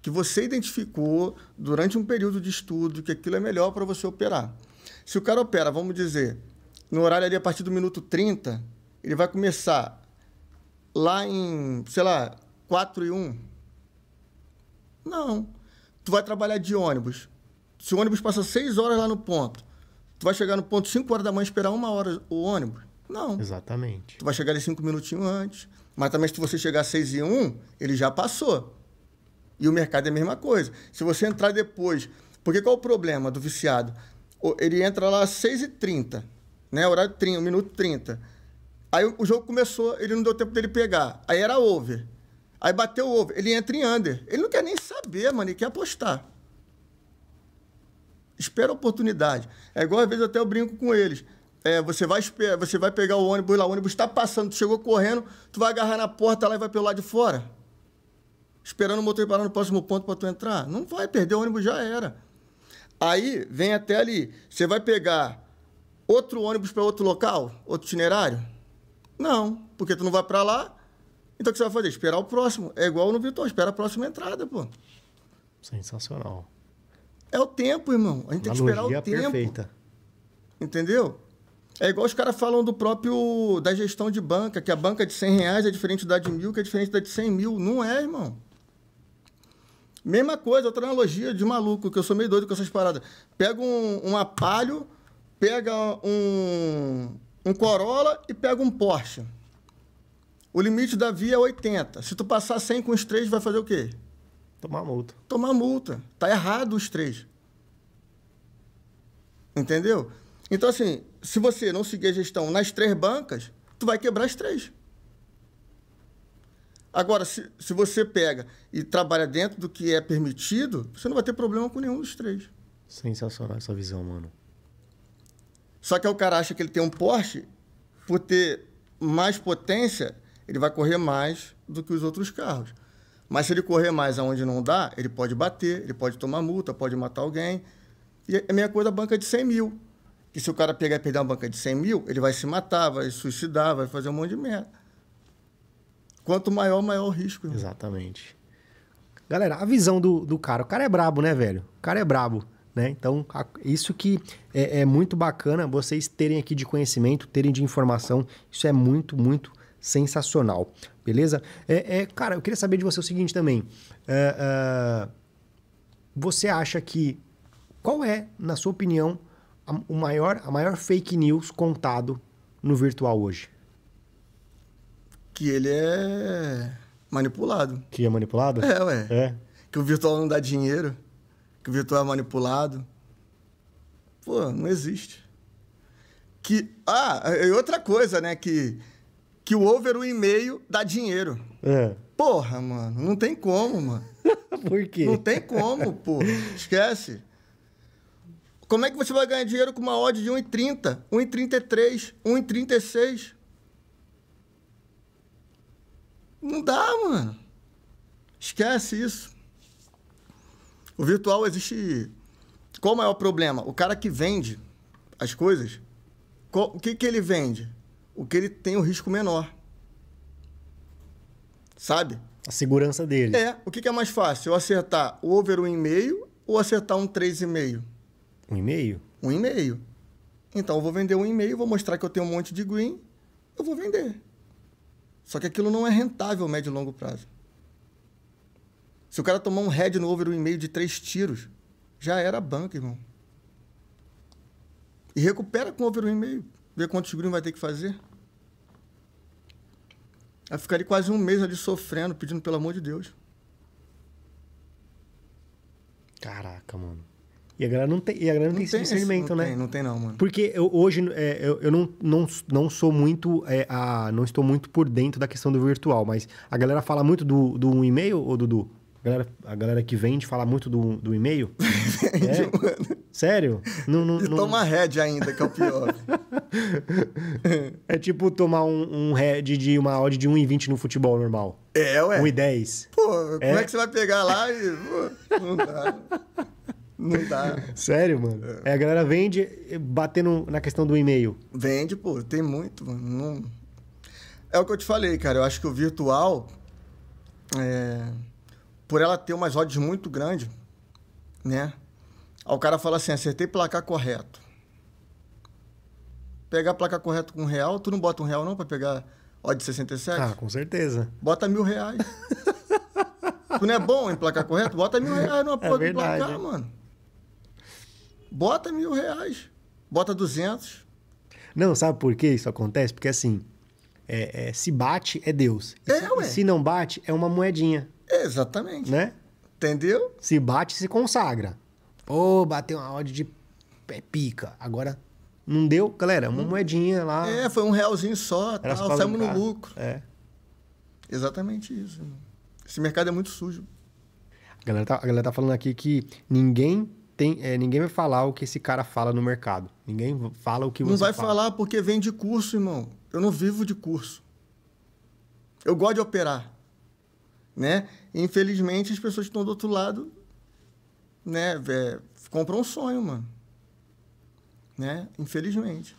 Que você identificou durante um período de estudo que aquilo é melhor para você operar. Se o cara opera, vamos dizer, no horário ali a partir do minuto 30, ele vai começar lá em, sei lá, 4 e 1. Não. Tu vai trabalhar de ônibus. Se o ônibus passa 6 horas lá no ponto, tu vai chegar no ponto 5 horas da manhã e esperar uma hora o ônibus? Não. Exatamente. Tu vai chegar ali 5 minutinhos antes. Mas também se você chegar às 6 e 1, ele já passou. E o mercado é a mesma coisa. Se você entrar depois... Porque qual é o problema do viciado? Ele entra lá às 6 e 30 né? Horário 30, minuto 30. Aí o jogo começou, ele não deu tempo dele pegar. Aí era over. Aí bateu o over. Ele entra em under. Ele não quer nem saber, mano. Ele quer apostar. Espera a oportunidade. É igual às vezes até eu brinco com eles. É, você vai você vai pegar o ônibus lá, o ônibus está passando, tu chegou correndo, tu vai agarrar na porta lá e vai pelo lado de fora. Esperando o motor parar no próximo ponto para tu entrar. Não vai perder, o ônibus já era. Aí vem até ali. Você vai pegar outro ônibus para outro local, outro itinerário? Não, porque tu não vai para lá. Então o que você vai fazer? Esperar o próximo. É igual no virtual, espera a próxima entrada, pô. Sensacional. É o tempo, irmão. A gente tem que esperar o Analogia tempo. perfeita. Entendeu? É igual os caras falam do próprio. da gestão de banca, que a banca de 100 reais é diferente da de mil, que é diferente da de 100 mil. Não é, irmão. Mesma coisa, outra analogia de maluco, que eu sou meio doido com essas paradas. Pega um, um Apalio, pega um, um Corolla e pega um Porsche. O limite da via é 80. Se tu passar 100 com os três, vai fazer o quê? Tomar multa. tomar multa. Tá errado os três. Entendeu? Então, assim, se você não seguir a gestão nas três bancas, tu vai quebrar as três. Agora, se, se você pega e trabalha dentro do que é permitido, você não vai ter problema com nenhum dos três. Sensacional essa visão, mano. Só que o cara acha que ele tem um Porsche, por ter mais potência, ele vai correr mais do que os outros carros. Mas se ele correr mais aonde não dá, ele pode bater, ele pode tomar multa, pode matar alguém. E é a mesma coisa a banca de 100 mil. Que se o cara pegar e perder uma banca de 100 mil, ele vai se matar, vai suicidar, vai fazer um monte de merda. Quanto maior, maior o risco. irmão. Exatamente. Galera, a visão do, do cara. O cara é brabo, né, velho? O cara é brabo. Né? Então, isso que é, é muito bacana vocês terem aqui de conhecimento, terem de informação. Isso é muito, muito sensacional. Beleza? É, é, cara, eu queria saber de você o seguinte também. É, é, você acha que. Qual é, na sua opinião, a, o maior, a maior fake news contado no virtual hoje? Que ele é manipulado. Que é manipulado? É, ué. É. Que o virtual não dá dinheiro. Que o virtual é manipulado. Pô, não existe. Que. Ah, e outra coisa, né? Que, que o over o e-mail dá dinheiro. É. Porra, mano, não tem como, mano. Por quê? Não tem como, pô. Esquece. Como é que você vai ganhar dinheiro com uma odd de 1,30, 1,33, 1,36? Não dá, mano. Esquece isso. O virtual existe. Qual o maior problema? O cara que vende as coisas, qual- o que, que ele vende? O que ele tem o risco menor. Sabe? A segurança dele. É, o que, que é mais fácil? Eu acertar o over 1,5 ou acertar um 3,5? Um e-mail? Um e meio. Então eu vou vender um e meio, vou mostrar que eu tenho um monte de green, eu vou vender. Só que aquilo não é rentável médio e longo prazo. Se o cara tomar um head no over um e meio de três tiros, já era banco, irmão. E recupera com over um e meio. Vê quantos green vai ter que fazer. Vai ficar ali quase um mês ali sofrendo, pedindo pelo amor de Deus. Caraca, mano. E a galera não tem, e a galera não, tem esse discernimento, não né? Tem, não tem não, mano. Porque eu, hoje é, eu, eu não, não, não sou muito. É, a, não estou muito por dentro da questão do virtual, mas a galera fala muito do, do e-mail, ô Dudu? A galera, a galera que vende fala muito do, do e-mail? Vende, É? mano. Sério? Não, não, E não- toma head ainda, que é o pior. É tipo tomar um, um head de uma odd de 1,20 no futebol normal. é, ué. 1,10. Pô, como É. é que você vai pegar lá e. Pô, não dá. Não dá. Sério, mano? É. a galera vende batendo na questão do e-mail. Vende, pô, tem muito, mano. Não- É o que eu te falei, cara. Eu acho que o virtual, é, por ela ter umas odds muito grandes, né? Aí o cara fala assim, acertei placar correto. Pegar placar correto com um real, tu não bota um real não pra pegar odd de 67? Ah, com certeza. Bota mil reais. tu não é bom em placar correto? Bota mil reais numa porra do placar, mano. Bota mil reais. Bota 200. Não, sabe por que isso acontece? Porque assim, é, é, se bate é Deus. É, se, ué. se não bate, é uma moedinha, Exatamente. né? Entendeu? Se bate, se consagra. Pô, bateu uma odd de pica. Agora, não deu? Galera, uma moedinha lá. É, foi um realzinho só, era só tal, saímos no lucro. É. Exatamente isso. irmão. Esse mercado é muito sujo. A galera, tá, a galera tá falando aqui que ninguém tem, é, ninguém vai falar o que esse cara fala no mercado. Ninguém fala o que você não vai fala. falar porque vem de curso, irmão. Eu não vivo de curso. Eu gosto de operar. Né? Infelizmente, as pessoas que estão do outro lado, né, é, compram um sonho, mano. Né? Infelizmente.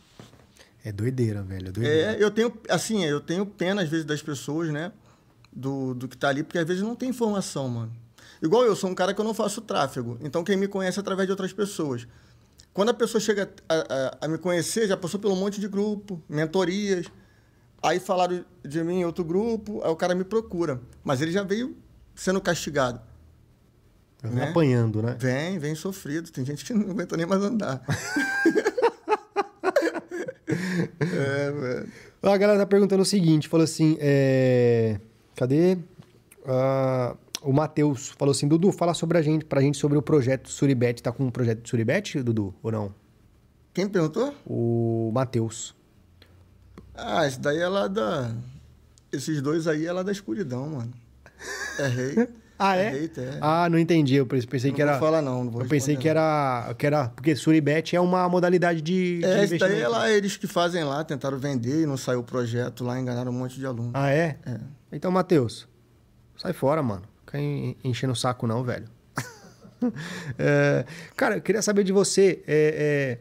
É doideira, velho. É doideira. É, eu tenho, assim, eu tenho pena às vezes das pessoas, né? Do, do que tá ali, porque às vezes não tem informação, mano. Igual eu, sou um cara que eu não faço tráfego. Então quem me conhece é através de outras pessoas. Quando a pessoa chega a, a- a me conhecer, já passou por um monte de grupo, mentorias. Aí falaram de mim em outro grupo, aí o cara me procura. Mas ele já veio sendo castigado. Vai né? Apanhando, né? Vem, vem sofrido. Tem gente que não aguenta nem mais andar. é, velho. A galera tá perguntando o seguinte, falou assim, é... Cadê? Ah, o Matheus falou assim, Dudu, fala sobre a gente, pra gente sobre o projeto Suribet. Tá com um projeto de Suribet, Dudu, ou não? Quem perguntou? O Matheus. Ah, esse daí é lá da. Esses dois aí é lá da escuridão, mano. É rei. Ah, é? hater, é. Ah, não entendi. Eu pensei Não que era... vou falar não, não eu pensei que era, que era... Porque Suribet é uma modalidade de, de É, esse daí é lá eles que fazem lá, tentaram vender e não saiu o projeto lá, enganaram um monte de aluno. Ah, é? É. Então, Matheus, sai fora, mano. Fica en- enchendo o saco não, velho. É, cara, eu queria saber de você, é, é,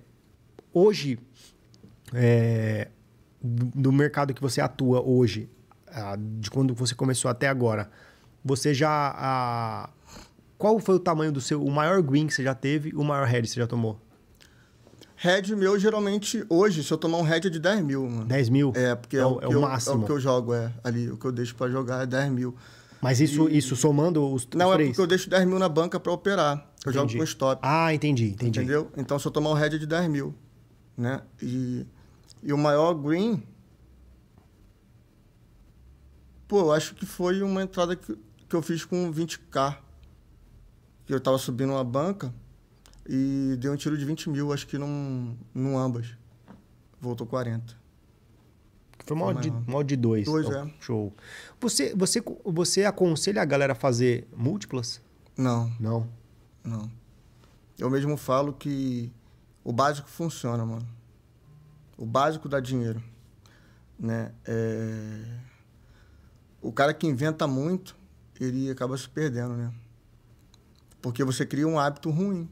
hoje, é, do, do mercado que você atua hoje, de quando você começou até agora, você já... ah, qual foi o tamanho do seu... O maior green que você já teve o maior head que você já tomou? Head meu, geralmente, hoje, se eu tomar um head é de 10 mil, mano. 10 mil? É, porque é, É o, que é o eu, máximo. É o que eu jogo, é. Ali, o que eu deixo pra jogar é 10 mil. Mas isso, isso somando os, os Não, é três? porque eu deixo 10 mil na banca pra operar. Eu jogo Entendi. com stop. Ah, entendi, entendi. Entendeu? Então, se eu tomar um head é de 10 mil, né? E, e o maior green... Pô, eu acho que foi uma entrada que, que eu fiz com 20k. Que eu tava subindo uma banca e dei um tiro de 20 mil, acho que num, num ambas. Voltou 40. Foi mal de, mal de dois. Dois, Então, é. Show. Você, você, você aconselha a galera a fazer múltiplas? Não, Não. não. Eu mesmo falo que o básico funciona, mano. O básico dá dinheiro, né? É... O cara que inventa muito, ele acaba se perdendo, né? Porque você cria um hábito ruim.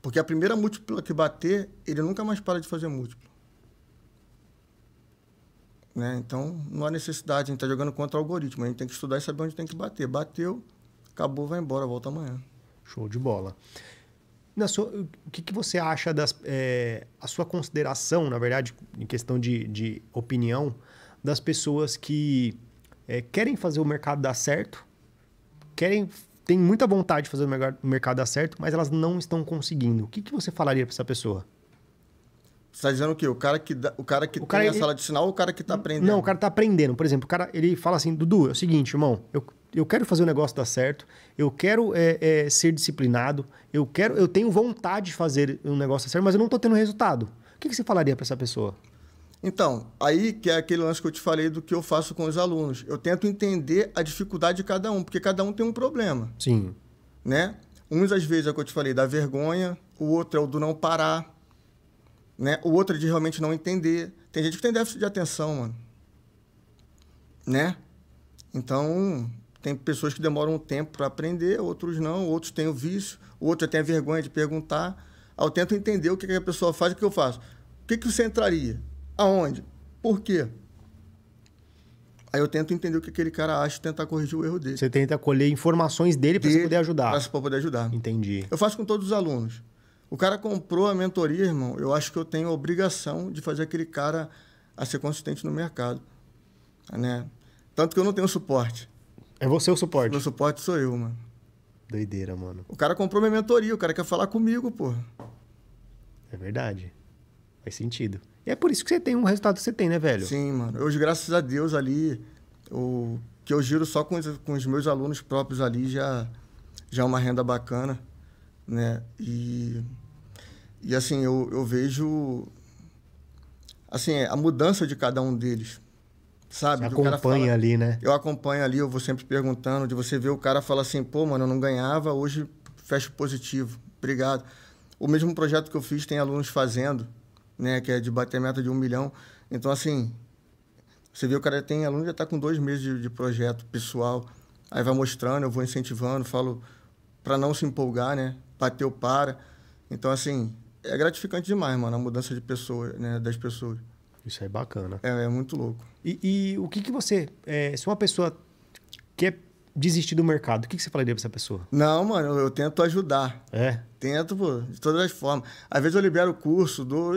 Porque a primeira múltipla que bater, ele nunca mais para de fazer múltiplo. Né? Então, não há necessidade, a gente está jogando contra o algoritmo. A gente tem que estudar e saber onde tem que bater. Bateu, acabou, vai embora, volta amanhã. Show de bola. Na sua, o que, que você acha das. é, a sua consideração, na verdade, em questão de, de opinião, das pessoas que é, querem fazer o mercado dar certo, querem. têm muita vontade de fazer o mercado, o dar certo, mas elas não estão conseguindo. O que, que você falaria para essa pessoa? Você tá dizendo o quê? O cara que, dá, o cara que O tem cara, a ele- sala de sinal ou o cara que tá aprendendo? Não, o cara tá aprendendo. Por exemplo, o cara ele fala assim, Dudu, é o seguinte, irmão, eu, eu quero fazer o negócio dar certo, eu quero é, é, ser disciplinado, eu quero, eu tenho vontade de fazer um negócio dar certo, mas eu não tô tendo resultado. O que, que você falaria para essa pessoa? Então, aí que é aquele lance que eu te falei do que eu faço com os alunos. Eu tento entender a dificuldade de cada um, porque cada um tem um problema, Sim. né? Uns, às vezes, é o que eu te falei, da vergonha, o outro é o do não parar, né? O outro é de realmente não entender. Tem gente que tem déficit de atenção, mano. Né? Então, tem pessoas que demoram um tempo para aprender, outros não, outros têm o vício, outros têm a vergonha de perguntar. Eu tento entender o que, que a pessoa faz e o que eu faço. O que, que você entraria? Aonde? Por quê? Aí eu tento entender o que aquele cara acha e tentar corrigir o erro dele. Você tenta colher informações dele para você poder ajudar. Para poder ajudar. Entendi. Eu faço com todos os alunos. O cara comprou a mentoria, irmão. Eu acho que eu tenho a obrigação de fazer aquele cara a ser consistente no mercado. Né? Tanto que eu não tenho suporte. É você o suporte. Meu suporte sou eu, mano. Doideira, mano. O cara comprou minha mentoria, o cara quer falar comigo, pô. É verdade. Faz sentido. E é por isso que você tem um resultado que você tem, né, velho? Sim, mano. Hoje, graças a Deus, ali, o que eu giro só com os, com os meus alunos próprios ali já, já é uma renda bacana, né? E, e assim, eu, eu vejo assim, a mudança de cada um deles, sabe? Você acompanha fala- ali, né? Eu acompanho ali, eu vou sempre perguntando, de você ver o cara fala assim, pô, mano, eu não ganhava, hoje fecho positivo, obrigado. O mesmo projeto que eu fiz tem alunos fazendo, né, que é de bater meta de um milhão. Então, assim, você vê o cara tem aluno já está com dois meses de, de projeto pessoal, aí vai mostrando, eu vou incentivando, falo para não se empolgar, né, bateu para. Então, assim, é gratificante demais, mano, a mudança de pessoa, né, das pessoas. Isso é bacana. É, é muito louco. E, e o que que você... é, se uma pessoa quer desistir do mercado, o que, que você falaria pra essa pessoa? Não, mano, eu, eu tento ajudar. É? Tento, pô, de todas as formas. Às vezes eu libero curso, dou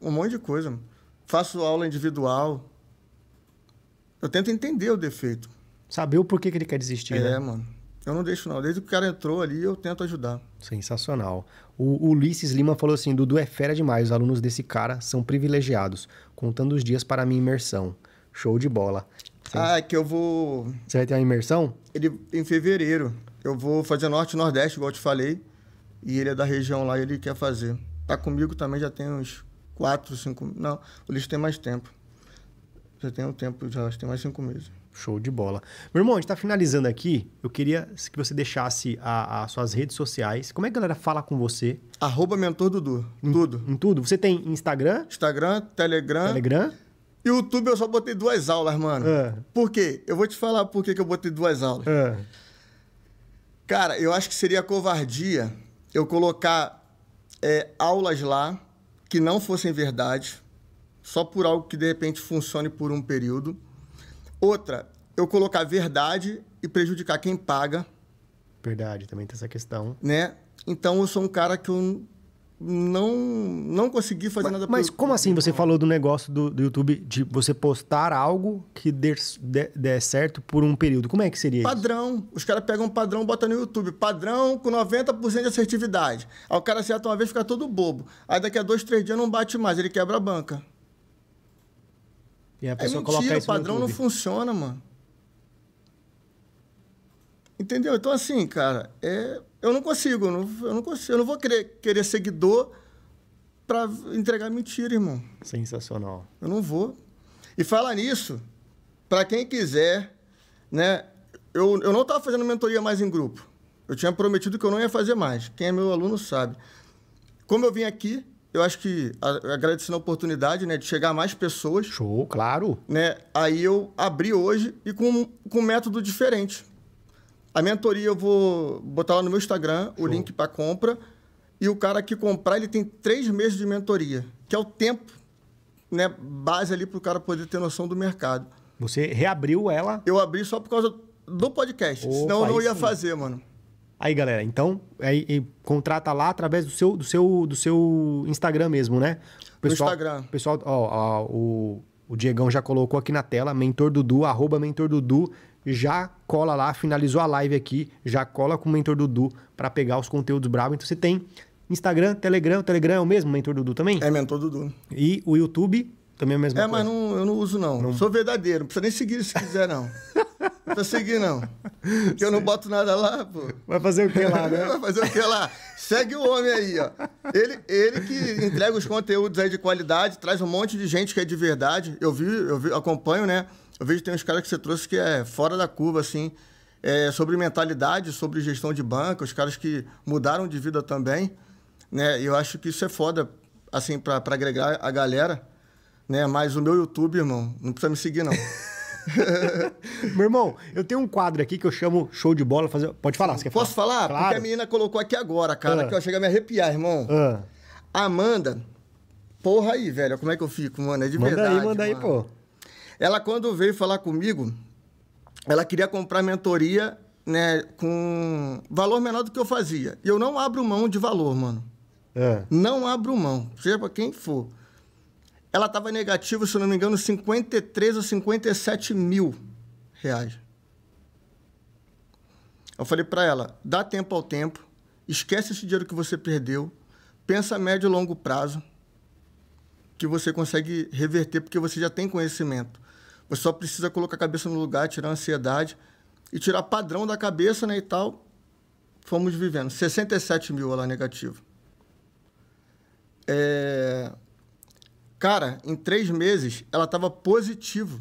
um monte de coisa. mano. Faço aula individual. Eu tento entender o defeito. Saber o porquê que ele quer desistir, é, né? mano. Eu não deixo, não. Desde que o cara entrou ali, eu tento ajudar. Sensacional. O, o Ulisses Lima falou assim: Dudu é fera demais. Os alunos desse cara são privilegiados, contando os dias para a minha imersão. Show de bola. Sim. Ah, é que eu vou. Você vai ter uma imersão? Ele em fevereiro. Eu vou fazer norte e nordeste, igual eu te falei. E ele é da região lá e ele quer fazer. Tá comigo também já tem uns quatro, cinco. Não, o lixo tem mais tempo. Já tem um tempo, já acho que tem mais cinco meses. Show de bola. Meu irmão, a gente tá finalizando aqui. Eu queria que você deixasse as suas redes sociais. Como é que a galera fala com você? Arroba Mentor Dudu. Tudo. Em tudo? Você tem Instagram, Instagram, Telegram. Telegram? YouTube eu só botei duas aulas, mano. Ah. Por quê? Eu vou te falar por que que eu botei duas aulas. Ah, Cara, eu acho que seria covardia eu colocar é, aulas lá que não fossem verdade, só por algo que de repente funcione por um período. Outra, eu colocar verdade e prejudicar quem paga, verdade, também tem essa questão. né? Então eu sou um cara que eu não, não consegui fazer nada Mas como assim você falou do negócio do, do YouTube de você postar algo que der, der, der certo por um período? Como é que seria isso? Padrão. Os caras pegam um padrão e botam no YouTube. Padrão com 90% de assertividade. Aí o cara acerta uma vez fica todo bobo. Aí daqui a dois, três dias não bate mais, ele quebra a banca. E a É pessoa coloca mentira, o isso no padrão não funciona, mano. Entendeu? Então, assim, cara, é... eu não consigo, eu não, eu não consigo. Eu não vou querer, querer seguidor pra entregar mentira, irmão. Sensacional. Eu não vou. E falar nisso, para quem quiser, né? Eu, eu não estava fazendo mentoria mais em grupo. Eu tinha prometido que eu não ia fazer mais. Quem é meu aluno sabe. Como eu vim aqui, eu acho que agradecendo a oportunidade, né, de chegar a mais pessoas, Show, claro. né? Aí eu abri hoje e com, com um método diferente. A mentoria eu vou botar lá no meu Instagram o link para compra e o cara que comprar ele tem três meses de mentoria, que é o tempo, né, base ali para o cara poder ter noção do mercado. Você reabriu ela. Eu abri só por causa do podcast, Opa, senão eu não ia sim. fazer, mano. Aí, galera, então, aí, contrata lá através do seu, do seu, do seu Instagram mesmo, né? O No Instagram. Pessoal, ó, ó, o, o Diegão já colocou aqui na tela, Mentor Dudu, arroba Mentor Dudu, já cola lá, finalizou a live aqui, já cola com o Mentor Dudu para pegar os conteúdos bravos. Então você tem Instagram, Telegram. O Telegram é o mesmo, Mentor Dudu também? É Mentor Dudu. E o YouTube também é a mesma É, coisa? mas não, eu não uso, não. não. Sou verdadeiro. Não precisa nem seguir se quiser, não. Não precisa seguir, não. Porque eu não boto nada lá, pô. Vai fazer o que lá, né? Vai fazer o que lá? Segue o homem aí, ó. Ele, ele que entrega os conteúdos aí de qualidade, traz um monte de gente que é de verdade. Eu vi, eu vi, acompanho, né? Eu vejo que tem uns caras que você trouxe que é fora da curva, assim. É, sobre mentalidade, sobre gestão de banca, os caras que mudaram de vida também, né? E eu acho que isso é foda, assim, pra, pra agregar a galera, né? Mas o meu YouTube, irmão, não precisa me seguir, não. Meu irmão, eu tenho um quadro aqui que eu chamo show de bola. Fazer... Pode falar, você quer Posso falar? Claro. Porque a menina colocou aqui agora, cara, Ah. que eu chego a me arrepiar, irmão. Ah, Amanda, porra aí, velho, como é que eu fico, mano? É de manda verdade. aí, manda aí, mano. pô. Ela, quando veio falar comigo, ela queria comprar mentoria, né, com valor menor do que eu fazia. E eu não abro mão de valor, mano. Ah, Não abro mão, seja pra quem for. Ela tava negativa, se não me engano, 53 ou 57 mil reais. Eu falei pra ela, dá tempo ao tempo, esquece esse dinheiro que você perdeu, pensa a médio e longo prazo, que você consegue reverter, porque você já tem conhecimento. Você só precisa colocar a cabeça no lugar, tirar a ansiedade e tirar padrão da cabeça, né, e tal. Fomos vivendo. 67 mil ela negativa. É... Cara, em três meses, ela estava positivo.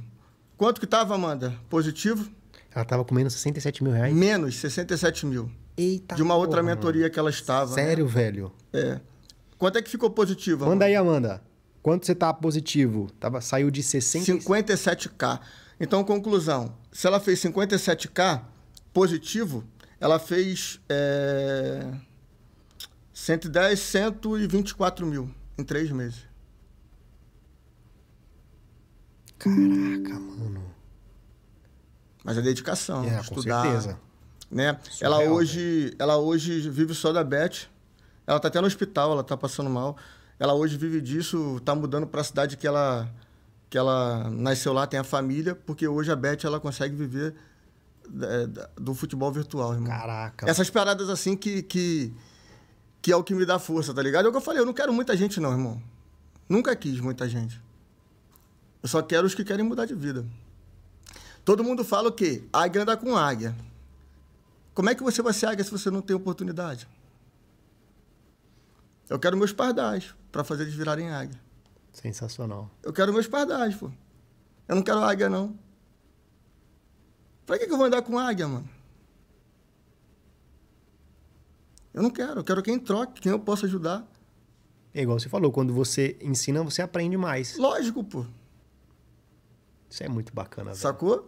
Quanto que estava, Amanda? Positivo? ela tava comendo 67 mil reais. Menos 67 mil. Eita. de uma outra porra, mentoria que ela estava. mano. Sério, velho? né? É. Quanto é que ficou positivo? Manda aí, Amanda. Quanto você tá positivo? Tava, saiu de 60... 57K. Então, conclusão. Se ela fez 57K positivo, ela fez é, 110, 124 mil em três meses. Caraca, mano. Mas é dedicação, É, com estudar. certeza. Né? Surreal, ela, hoje, ela hoje vive só da Beth. Ela tá até no hospital, ela tá passando mal. Ela hoje vive disso, tá mudando para a cidade que ela que ela nasceu lá, tem a família, porque hoje a Beth ela consegue viver é, do futebol virtual, irmão. Caraca. Essas paradas assim que, que, que é o que me dá força, tá ligado? É o que eu falei, eu não quero muita gente não, irmão. Nunca quis muita gente. Eu só quero os que querem mudar de vida. Todo mundo fala o quê? Águia anda com águia. Como é que você vai ser águia se você não tem oportunidade? Eu quero meus pardais para fazer eles virarem águia. Sensacional. Eu quero meus pardais, pô. Eu não quero águia, não. Pra que, que eu vou andar com águia, mano? Eu não quero. Eu quero quem troque, quem eu possa ajudar. É igual você falou, quando você ensina, você aprende mais. Lógico, pô. Isso é muito bacana, velho. Sacou?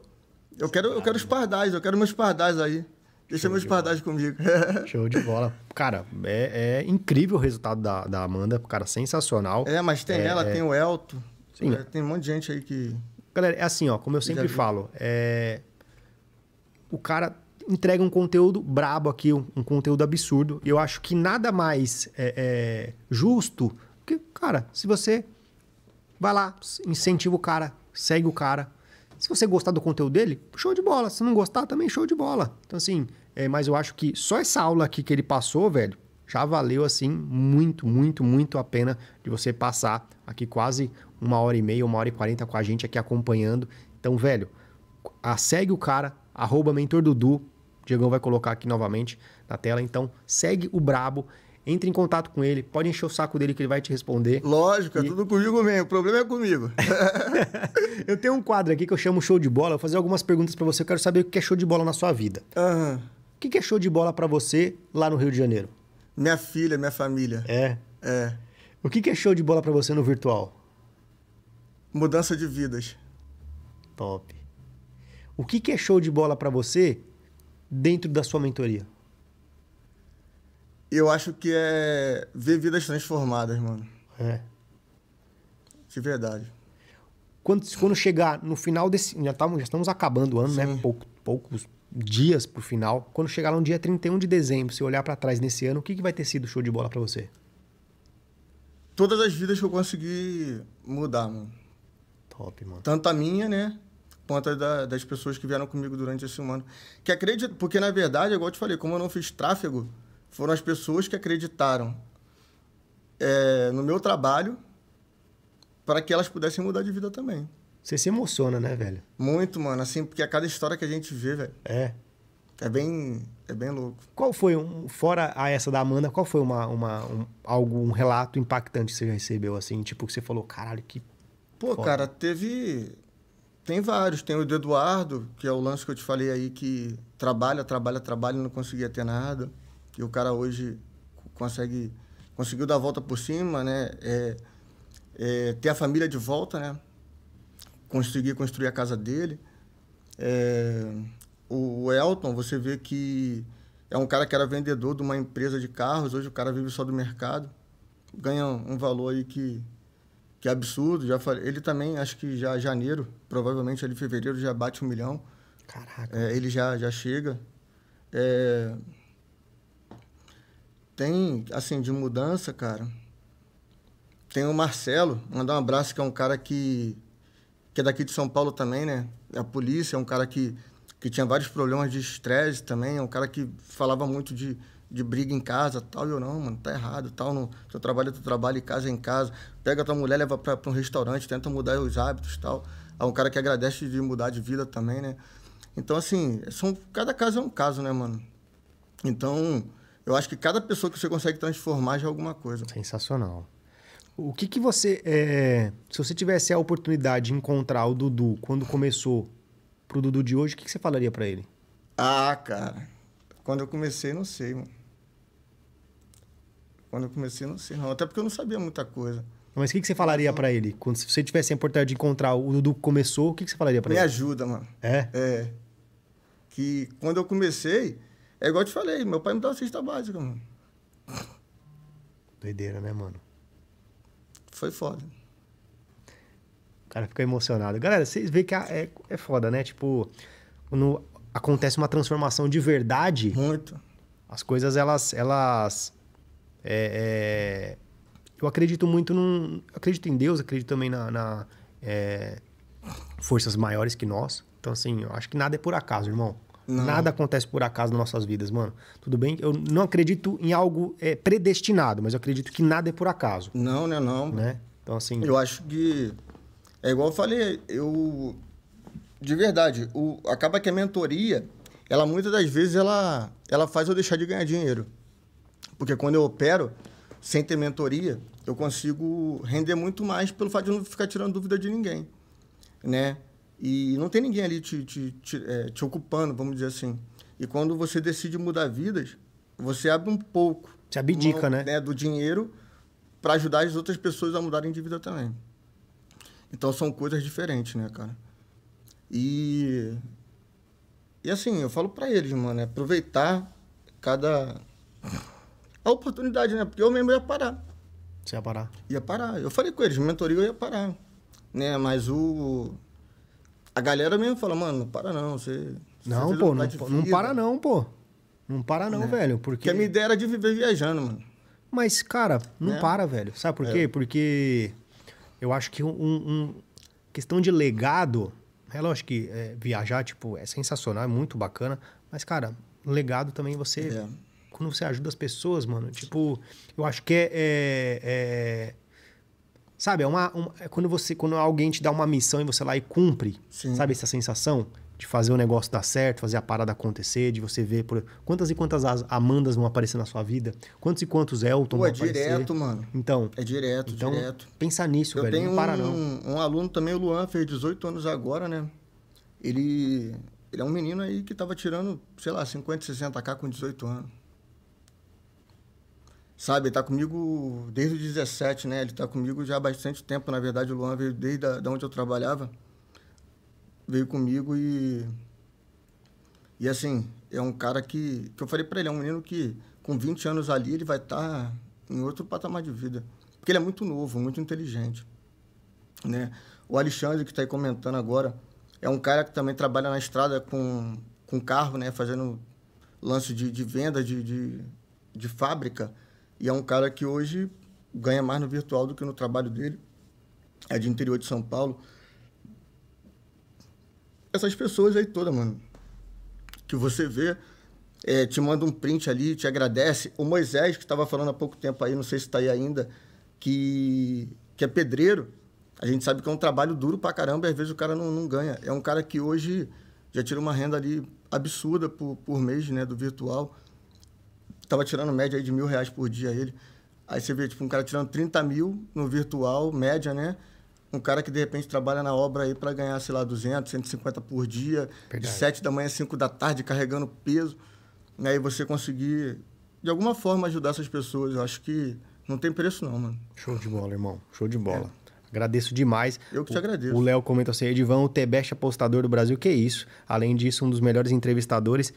Eu quero, eu quero os pardais. Eu quero meus pardais aí. Deixa Show meus de pardais comigo. Show de bola. Cara, é, é incrível o resultado da, da Amanda. Cara, sensacional. é, mas tem ela, tem o Elton. Sim. É, tem um monte de gente aí que... Galera, é assim, ó, como eu sempre falo, é... o cara entrega um conteúdo brabo aqui, um, um conteúdo absurdo. E eu acho que nada mais é, é, justo que, cara, se você vai lá, incentiva o cara, segue o cara. Se você gostar do conteúdo dele, show de bola. Se não gostar, também show de bola. Então, assim, é, mas eu acho que só essa aula aqui que ele passou, velho, já valeu, assim, muito, muito, muito a pena de você passar aqui quase uma hora e meia, uma hora e quarenta com a gente aqui acompanhando. Então, velho, a- segue o cara, arroba Mentor Dudu. O Diegão vai colocar aqui novamente na tela. Então, segue o Brabo, entre em contato com ele, pode encher o saco dele que ele vai te responder. Lógico, é tudo comigo mesmo. O problema é comigo. Eu tenho um quadro aqui que eu chamo show de bola. Eu vou fazer algumas perguntas pra você. Eu quero saber o que é show de bola na sua vida. Aham. O que é show de bola pra você lá no Rio de Janeiro? Minha filha, minha família. É. É. O que é show de bola pra você no virtual? Mudança de vidas. Top. O que que é show de bola pra você dentro da sua mentoria? Eu acho que é ver vidas transformadas, mano. É. De verdade. Quando, quando chegar no final desse. Já, tamo, já estamos acabando o ano, né? Sim. Pouco- poucos dias pro final. Quando chegar lá no dia 31 de dezembro, se olhar pra trás nesse ano, o que, que vai ter sido show de bola pra você? Todas as vidas que eu consegui mudar, mano. Top, mano. Tanto a minha, né? Quanto a da- das pessoas que vieram comigo durante esse ano. Que acreditam. Porque, na verdade, igual eu te falei, como eu não fiz tráfego, foram as pessoas que acreditaram é, no meu trabalho para que elas pudessem mudar de vida também. Você se emociona, né, velho? Muito, mano, assim, porque a cada história que a gente vê, velho, É. é bem, é bem louco. Qual foi, um, fora a essa da Amanda, qual foi uma, uma, um, algo, um relato impactante que você já recebeu, assim? Tipo, que você falou, caralho, que... Pô, Foda. cara, teve. Tem vários. Tem o do Eduardo, que é o lance que eu te falei aí, que trabalha, trabalha, trabalha e não conseguia ter nada. O cara hoje consegue. Conseguiu dar a volta por cima, né? É, é, ter a família de volta, né? Conseguir construir a casa dele. É, o, Elton, você vê que é um cara que era vendedor de uma empresa de carros, hoje o cara vive só do mercado. Ganha um valor aí que, que é absurdo. Já falei, ele também, acho que já janeiro, provavelmente ali fevereiro, já bate um milhão. Caraca. É, ele já, já chega. É, tem, assim, de mudança, cara. Tem o Marcelo, mandar um abraço, que é um cara que, que é daqui de São Paulo também, né? É a polícia, é um cara que, que tinha vários problemas de estresse também, é um cara que falava muito de, de briga em casa tal. E eu, não, mano, tá errado, tal. No, teu trabalho é teu trabalho, e casa é em casa. Pega tua mulher, leva pra, pra um restaurante, tenta mudar os hábitos tal. É um cara que agradece de mudar de vida também, né? Então, assim, são, cada caso é um caso, né, mano? Então, eu acho que cada pessoa que você consegue transformar já é alguma coisa. Sensacional. O que que você... é, se você tivesse a oportunidade de encontrar o Dudu quando começou pro Dudu de hoje, o que, que você falaria pra ele? Ah, cara. Quando eu comecei, não sei, mano. Quando eu comecei, não sei, não. Até porque eu não sabia muita coisa. Mas o que, que você falaria pra ele? Quando se você tivesse a oportunidade de encontrar o Dudu que começou, o que, que você falaria pra Me ele? ajuda, mano. É? É. Que quando eu comecei, é igual eu te falei, meu pai me dava cesta básica, mano. Doideira, né, mano? Foi foda. O cara fica emocionado. Galera, vocês veem que é, é foda, né? Tipo, quando acontece uma transformação de verdade, Muito. as coisas, elas... elas é, é, eu acredito muito num... Acredito em Deus, acredito também na... na, é, forças maiores que nós. Então, assim, eu acho que nada é por acaso, irmão. Não. Nada acontece por acaso nas nossas vidas, mano. Tudo bem? Eu não acredito em algo é, predestinado, mas eu acredito que nada é por acaso, Não, né, não. né? Então, assim... Eu acho que. É igual eu falei, eu. De verdade, o, acaba que a mentoria, ela muitas das vezes, ela, ela faz eu deixar de ganhar dinheiro. Porque quando eu opero, sem ter mentoria, eu consigo render muito mais pelo fato de não ficar tirando dúvida de ninguém. Né? E não tem ninguém ali te, te, te, é, te ocupando, vamos dizer assim. E quando você decide mudar vidas, você abre um pouco. Você abdica, mão, né? Do dinheiro para ajudar as outras pessoas a mudarem de vida também. Então são coisas diferentes, né, cara? E. E assim, eu falo para eles, mano, é aproveitar cada. A oportunidade, né? Porque eu mesmo ia parar. Você ia parar. Ia parar. Eu falei com eles, mentoria eu ia parar. Né? Mas o. A galera mesmo fala, mano, não para não. Você. Não, você pô, não, não para não, pô. Não para não, Né? velho, Porque porque... a minha ideia era de viver viajando, mano. Mas, cara, não Né? para, velho. Sabe por É. quê? Porque eu acho que um, um- questão de legado, é lógico que é, viajar, tipo, é sensacional, é muito bacana, mas, cara, legado também você... É. Quando você ajuda as pessoas, mano, tipo, eu acho que é... é- é- sabe, é uma, uma- é quando você quando alguém te dá uma missão e você lá e cumpre, Sim. sabe essa sensação de fazer o negócio dar certo, fazer a parada acontecer, de você ver por quantas e quantas as- Amandas vão aparecer na sua vida, quantos e quantos Elton Pô, vão é aparecer. direto, mano. Então, É direto, então direto. pensa nisso, Eu velho, tenho não para um, não. um aluno também, o Luan, fez 18 anos agora, né? Ele, ele é um menino aí que tava tirando, sei lá, 50, 60k com 18 anos. Sabe, ele tá comigo desde os 17, né? Ele tá comigo já há bastante tempo, na verdade, o Luan veio desde da onde eu trabalhava. Veio comigo e... E assim, é um cara que... Que eu falei pra ele, é um menino que com 20 anos ali, ele vai estar em outro patamar de vida. Porque ele é muito novo, muito inteligente né? O Alexandre, que está aí comentando agora, é um cara que também trabalha na estrada com, com carro, né? Fazendo lance de, de venda de, de, de fábrica. E é um cara que hoje ganha mais no virtual do que no trabalho dele. É de interior de São Paulo. Essas pessoas aí todas, mano, que você vê, é, te manda um print ali, te agradece. O Moisés, que estava falando há pouco tempo aí, não sei se está aí ainda, que, que é pedreiro, a gente sabe que é um trabalho duro pra caramba e às vezes o cara não, não ganha. É um cara que hoje já tira uma renda ali absurda por, por mês, né, do virtual. Tava tirando média aí de mil reais por dia ele. Aí você vê, tipo, um cara tirando 30 mil no virtual, média, né? Um cara que de repente trabalha na obra aí para ganhar, sei lá, 200, 150 por dia, Verdade. de 7 da manhã às 5 da tarde, carregando peso. Né? E você conseguir, de alguma forma, ajudar essas pessoas. Eu acho que não tem preço, não, mano. Show de bola, irmão. Show de bola. Agradeço demais. Eu que te O- agradeço. O Léo comenta assim, Edivão, o Tebeste apostador do Brasil, que isso. Além disso, um dos melhores entrevistadores.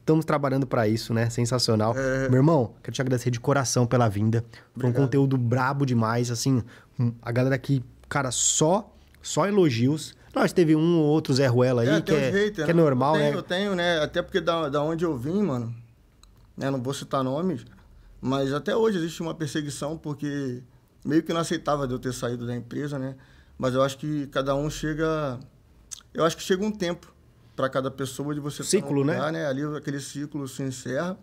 Estamos trabalhando para isso, né? Sensacional. Meu irmão, quero te agradecer de coração pela vinda. Foi um conteúdo brabo demais, assim. hum, A galera aqui, cara, só só elogios. Nós teve um ou outro Zé Ruela aí, É, que, é, que é né? normal, eu tenho, né? Eu tenho, né? Até porque da, da onde eu vim, mano, né? Não vou citar nomes, mas até hoje existe uma perseguição, porque meio que não aceitava de eu ter saído da empresa, né? Mas eu acho que cada um chega. Eu acho que chega um tempo para cada pessoa de você Ciclo, né? lugar, né? Ali aquele ciclo se encerra.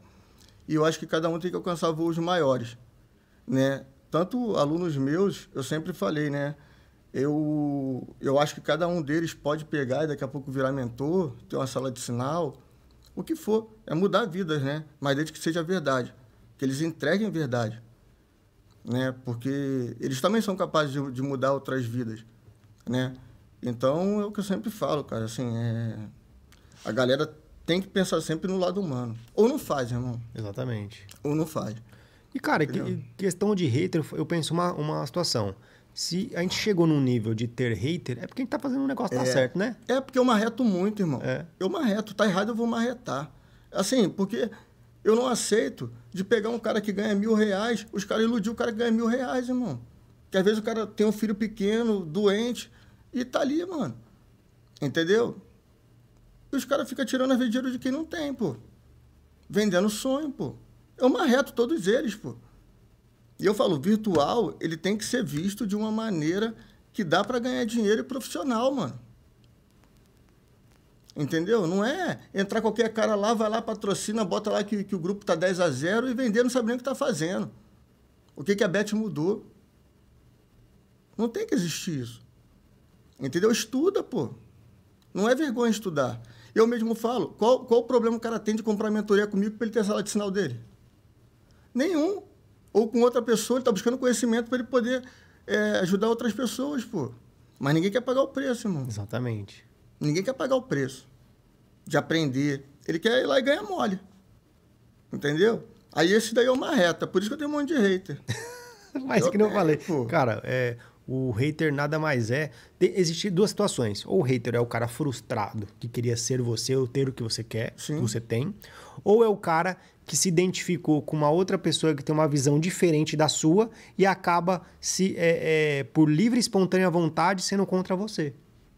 E eu acho que cada um tem que alcançar voos maiores, né? Tanto alunos meus, eu sempre falei, né? Eu, eu acho que cada um deles pode pegar e daqui a pouco virar mentor, ter uma sala de sinal, o que for. É mudar vidas, né? Mas desde que seja verdade. Que eles entreguem verdade. Né? Porque eles também são capazes de, de mudar outras vidas, né? Então, é o que eu sempre falo, cara. Assim, é... A galera tem que pensar sempre no lado humano. Ou não faz, irmão. Exatamente. Ou não faz. E, cara, que- questão de hater, eu penso uma, uma situação. Se a gente chegou num nível de ter hater, é porque a gente tá fazendo um negócio que tá É. certo, né? É porque eu marreto muito, irmão. É. Eu marreto. Tá errado, eu vou marretar. Assim, porque eu não aceito de pegar um cara que ganha mil reais, os caras iludir o cara que ganha mil reais, irmão. Que às vezes o cara tem um filho pequeno, doente, e tá ali, mano. Entendeu? E os caras ficam tirando a dinheiro de quem não tem, pô. Vendendo sonho, pô. Eu marreto todos eles, pô. E eu falo, virtual, ele tem que ser visto de uma maneira que dá para ganhar dinheiro e profissional, mano. Entendeu? Não é entrar qualquer cara lá, vai lá, patrocina, bota lá que, que o grupo tá 10 a 0 e vender, não sabe nem o que tá fazendo. O que, que a Bet mudou? Não tem que existir isso. Entendeu? Estuda, pô. Não é vergonha estudar. Eu mesmo falo, qual, qual o problema o cara tem de comprar mentoria comigo para ele ter a sala de sinal dele? Nenhum. Ou com outra pessoa, ele está buscando conhecimento para ele poder é, ajudar outras pessoas, pô. Mas ninguém quer pagar o preço, irmão. Exatamente. Ninguém quer pagar o preço de aprender. Ele quer ir lá e ganhar mole. Entendeu? Aí esse daí é uma reta. Por isso que eu tenho um monte de hater. Mas Eu que não tenho, falei. pô. Cara, é, o hater nada mais é. Tem, existe duas situações. Ou o hater é o cara frustrado, que queria ser você ou ter o que você quer, Sim. que você tem. Ou é o cara que se identificou com uma outra pessoa que tem uma visão diferente da sua e acaba se é, é, por livre e espontânea vontade sendo contra você.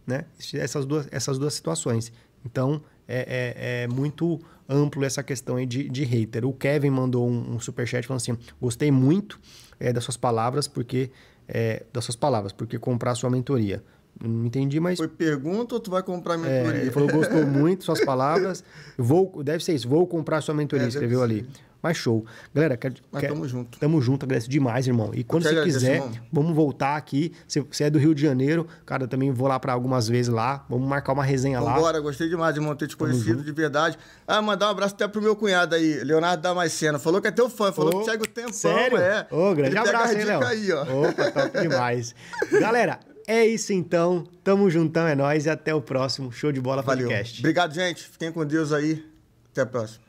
Né? Essas, duas, essas duas situações. Então, é, é- é muito amplo essa questão aí de, de hater. O Kevin mandou um, um superchat falando assim: gostei muito é, das suas palavras, porque. É, das suas palavras, porque comprar sua mentoria. Não entendi, mas. Foi pergunta ou tu vai comprar é, mentoria? ele falou, gostou muito suas palavras. Vou, deve ser isso, vou comprar sua mentoria, É, escreveu ali. Mas show. Galera, quer, Mas tamo junto. Tamo junto, agradeço demais, irmão. E quando você quiser, irmão. vamos voltar aqui. Você, você é do Rio de Janeiro, cara, eu também vou lá pra algumas vezes lá. Vamos marcar uma resenha lá. Vambora, gostei demais, irmão, ter te conhecido de verdade. Ah, mandar um abraço até pro meu cunhado aí, Leonardo Damasceno. Falou que é teu fã, falou Ô, que segue o tempão, Sério? é. Ô, grande Ele abraço, hein, Léo? aí, ó. Opa, top demais. Galera, é isso então. Tamo juntão, é nóis e até o próximo Show de Bola Valeu. Podcast. Obrigado, gente. Fiquem com Deus aí. Até a próxima.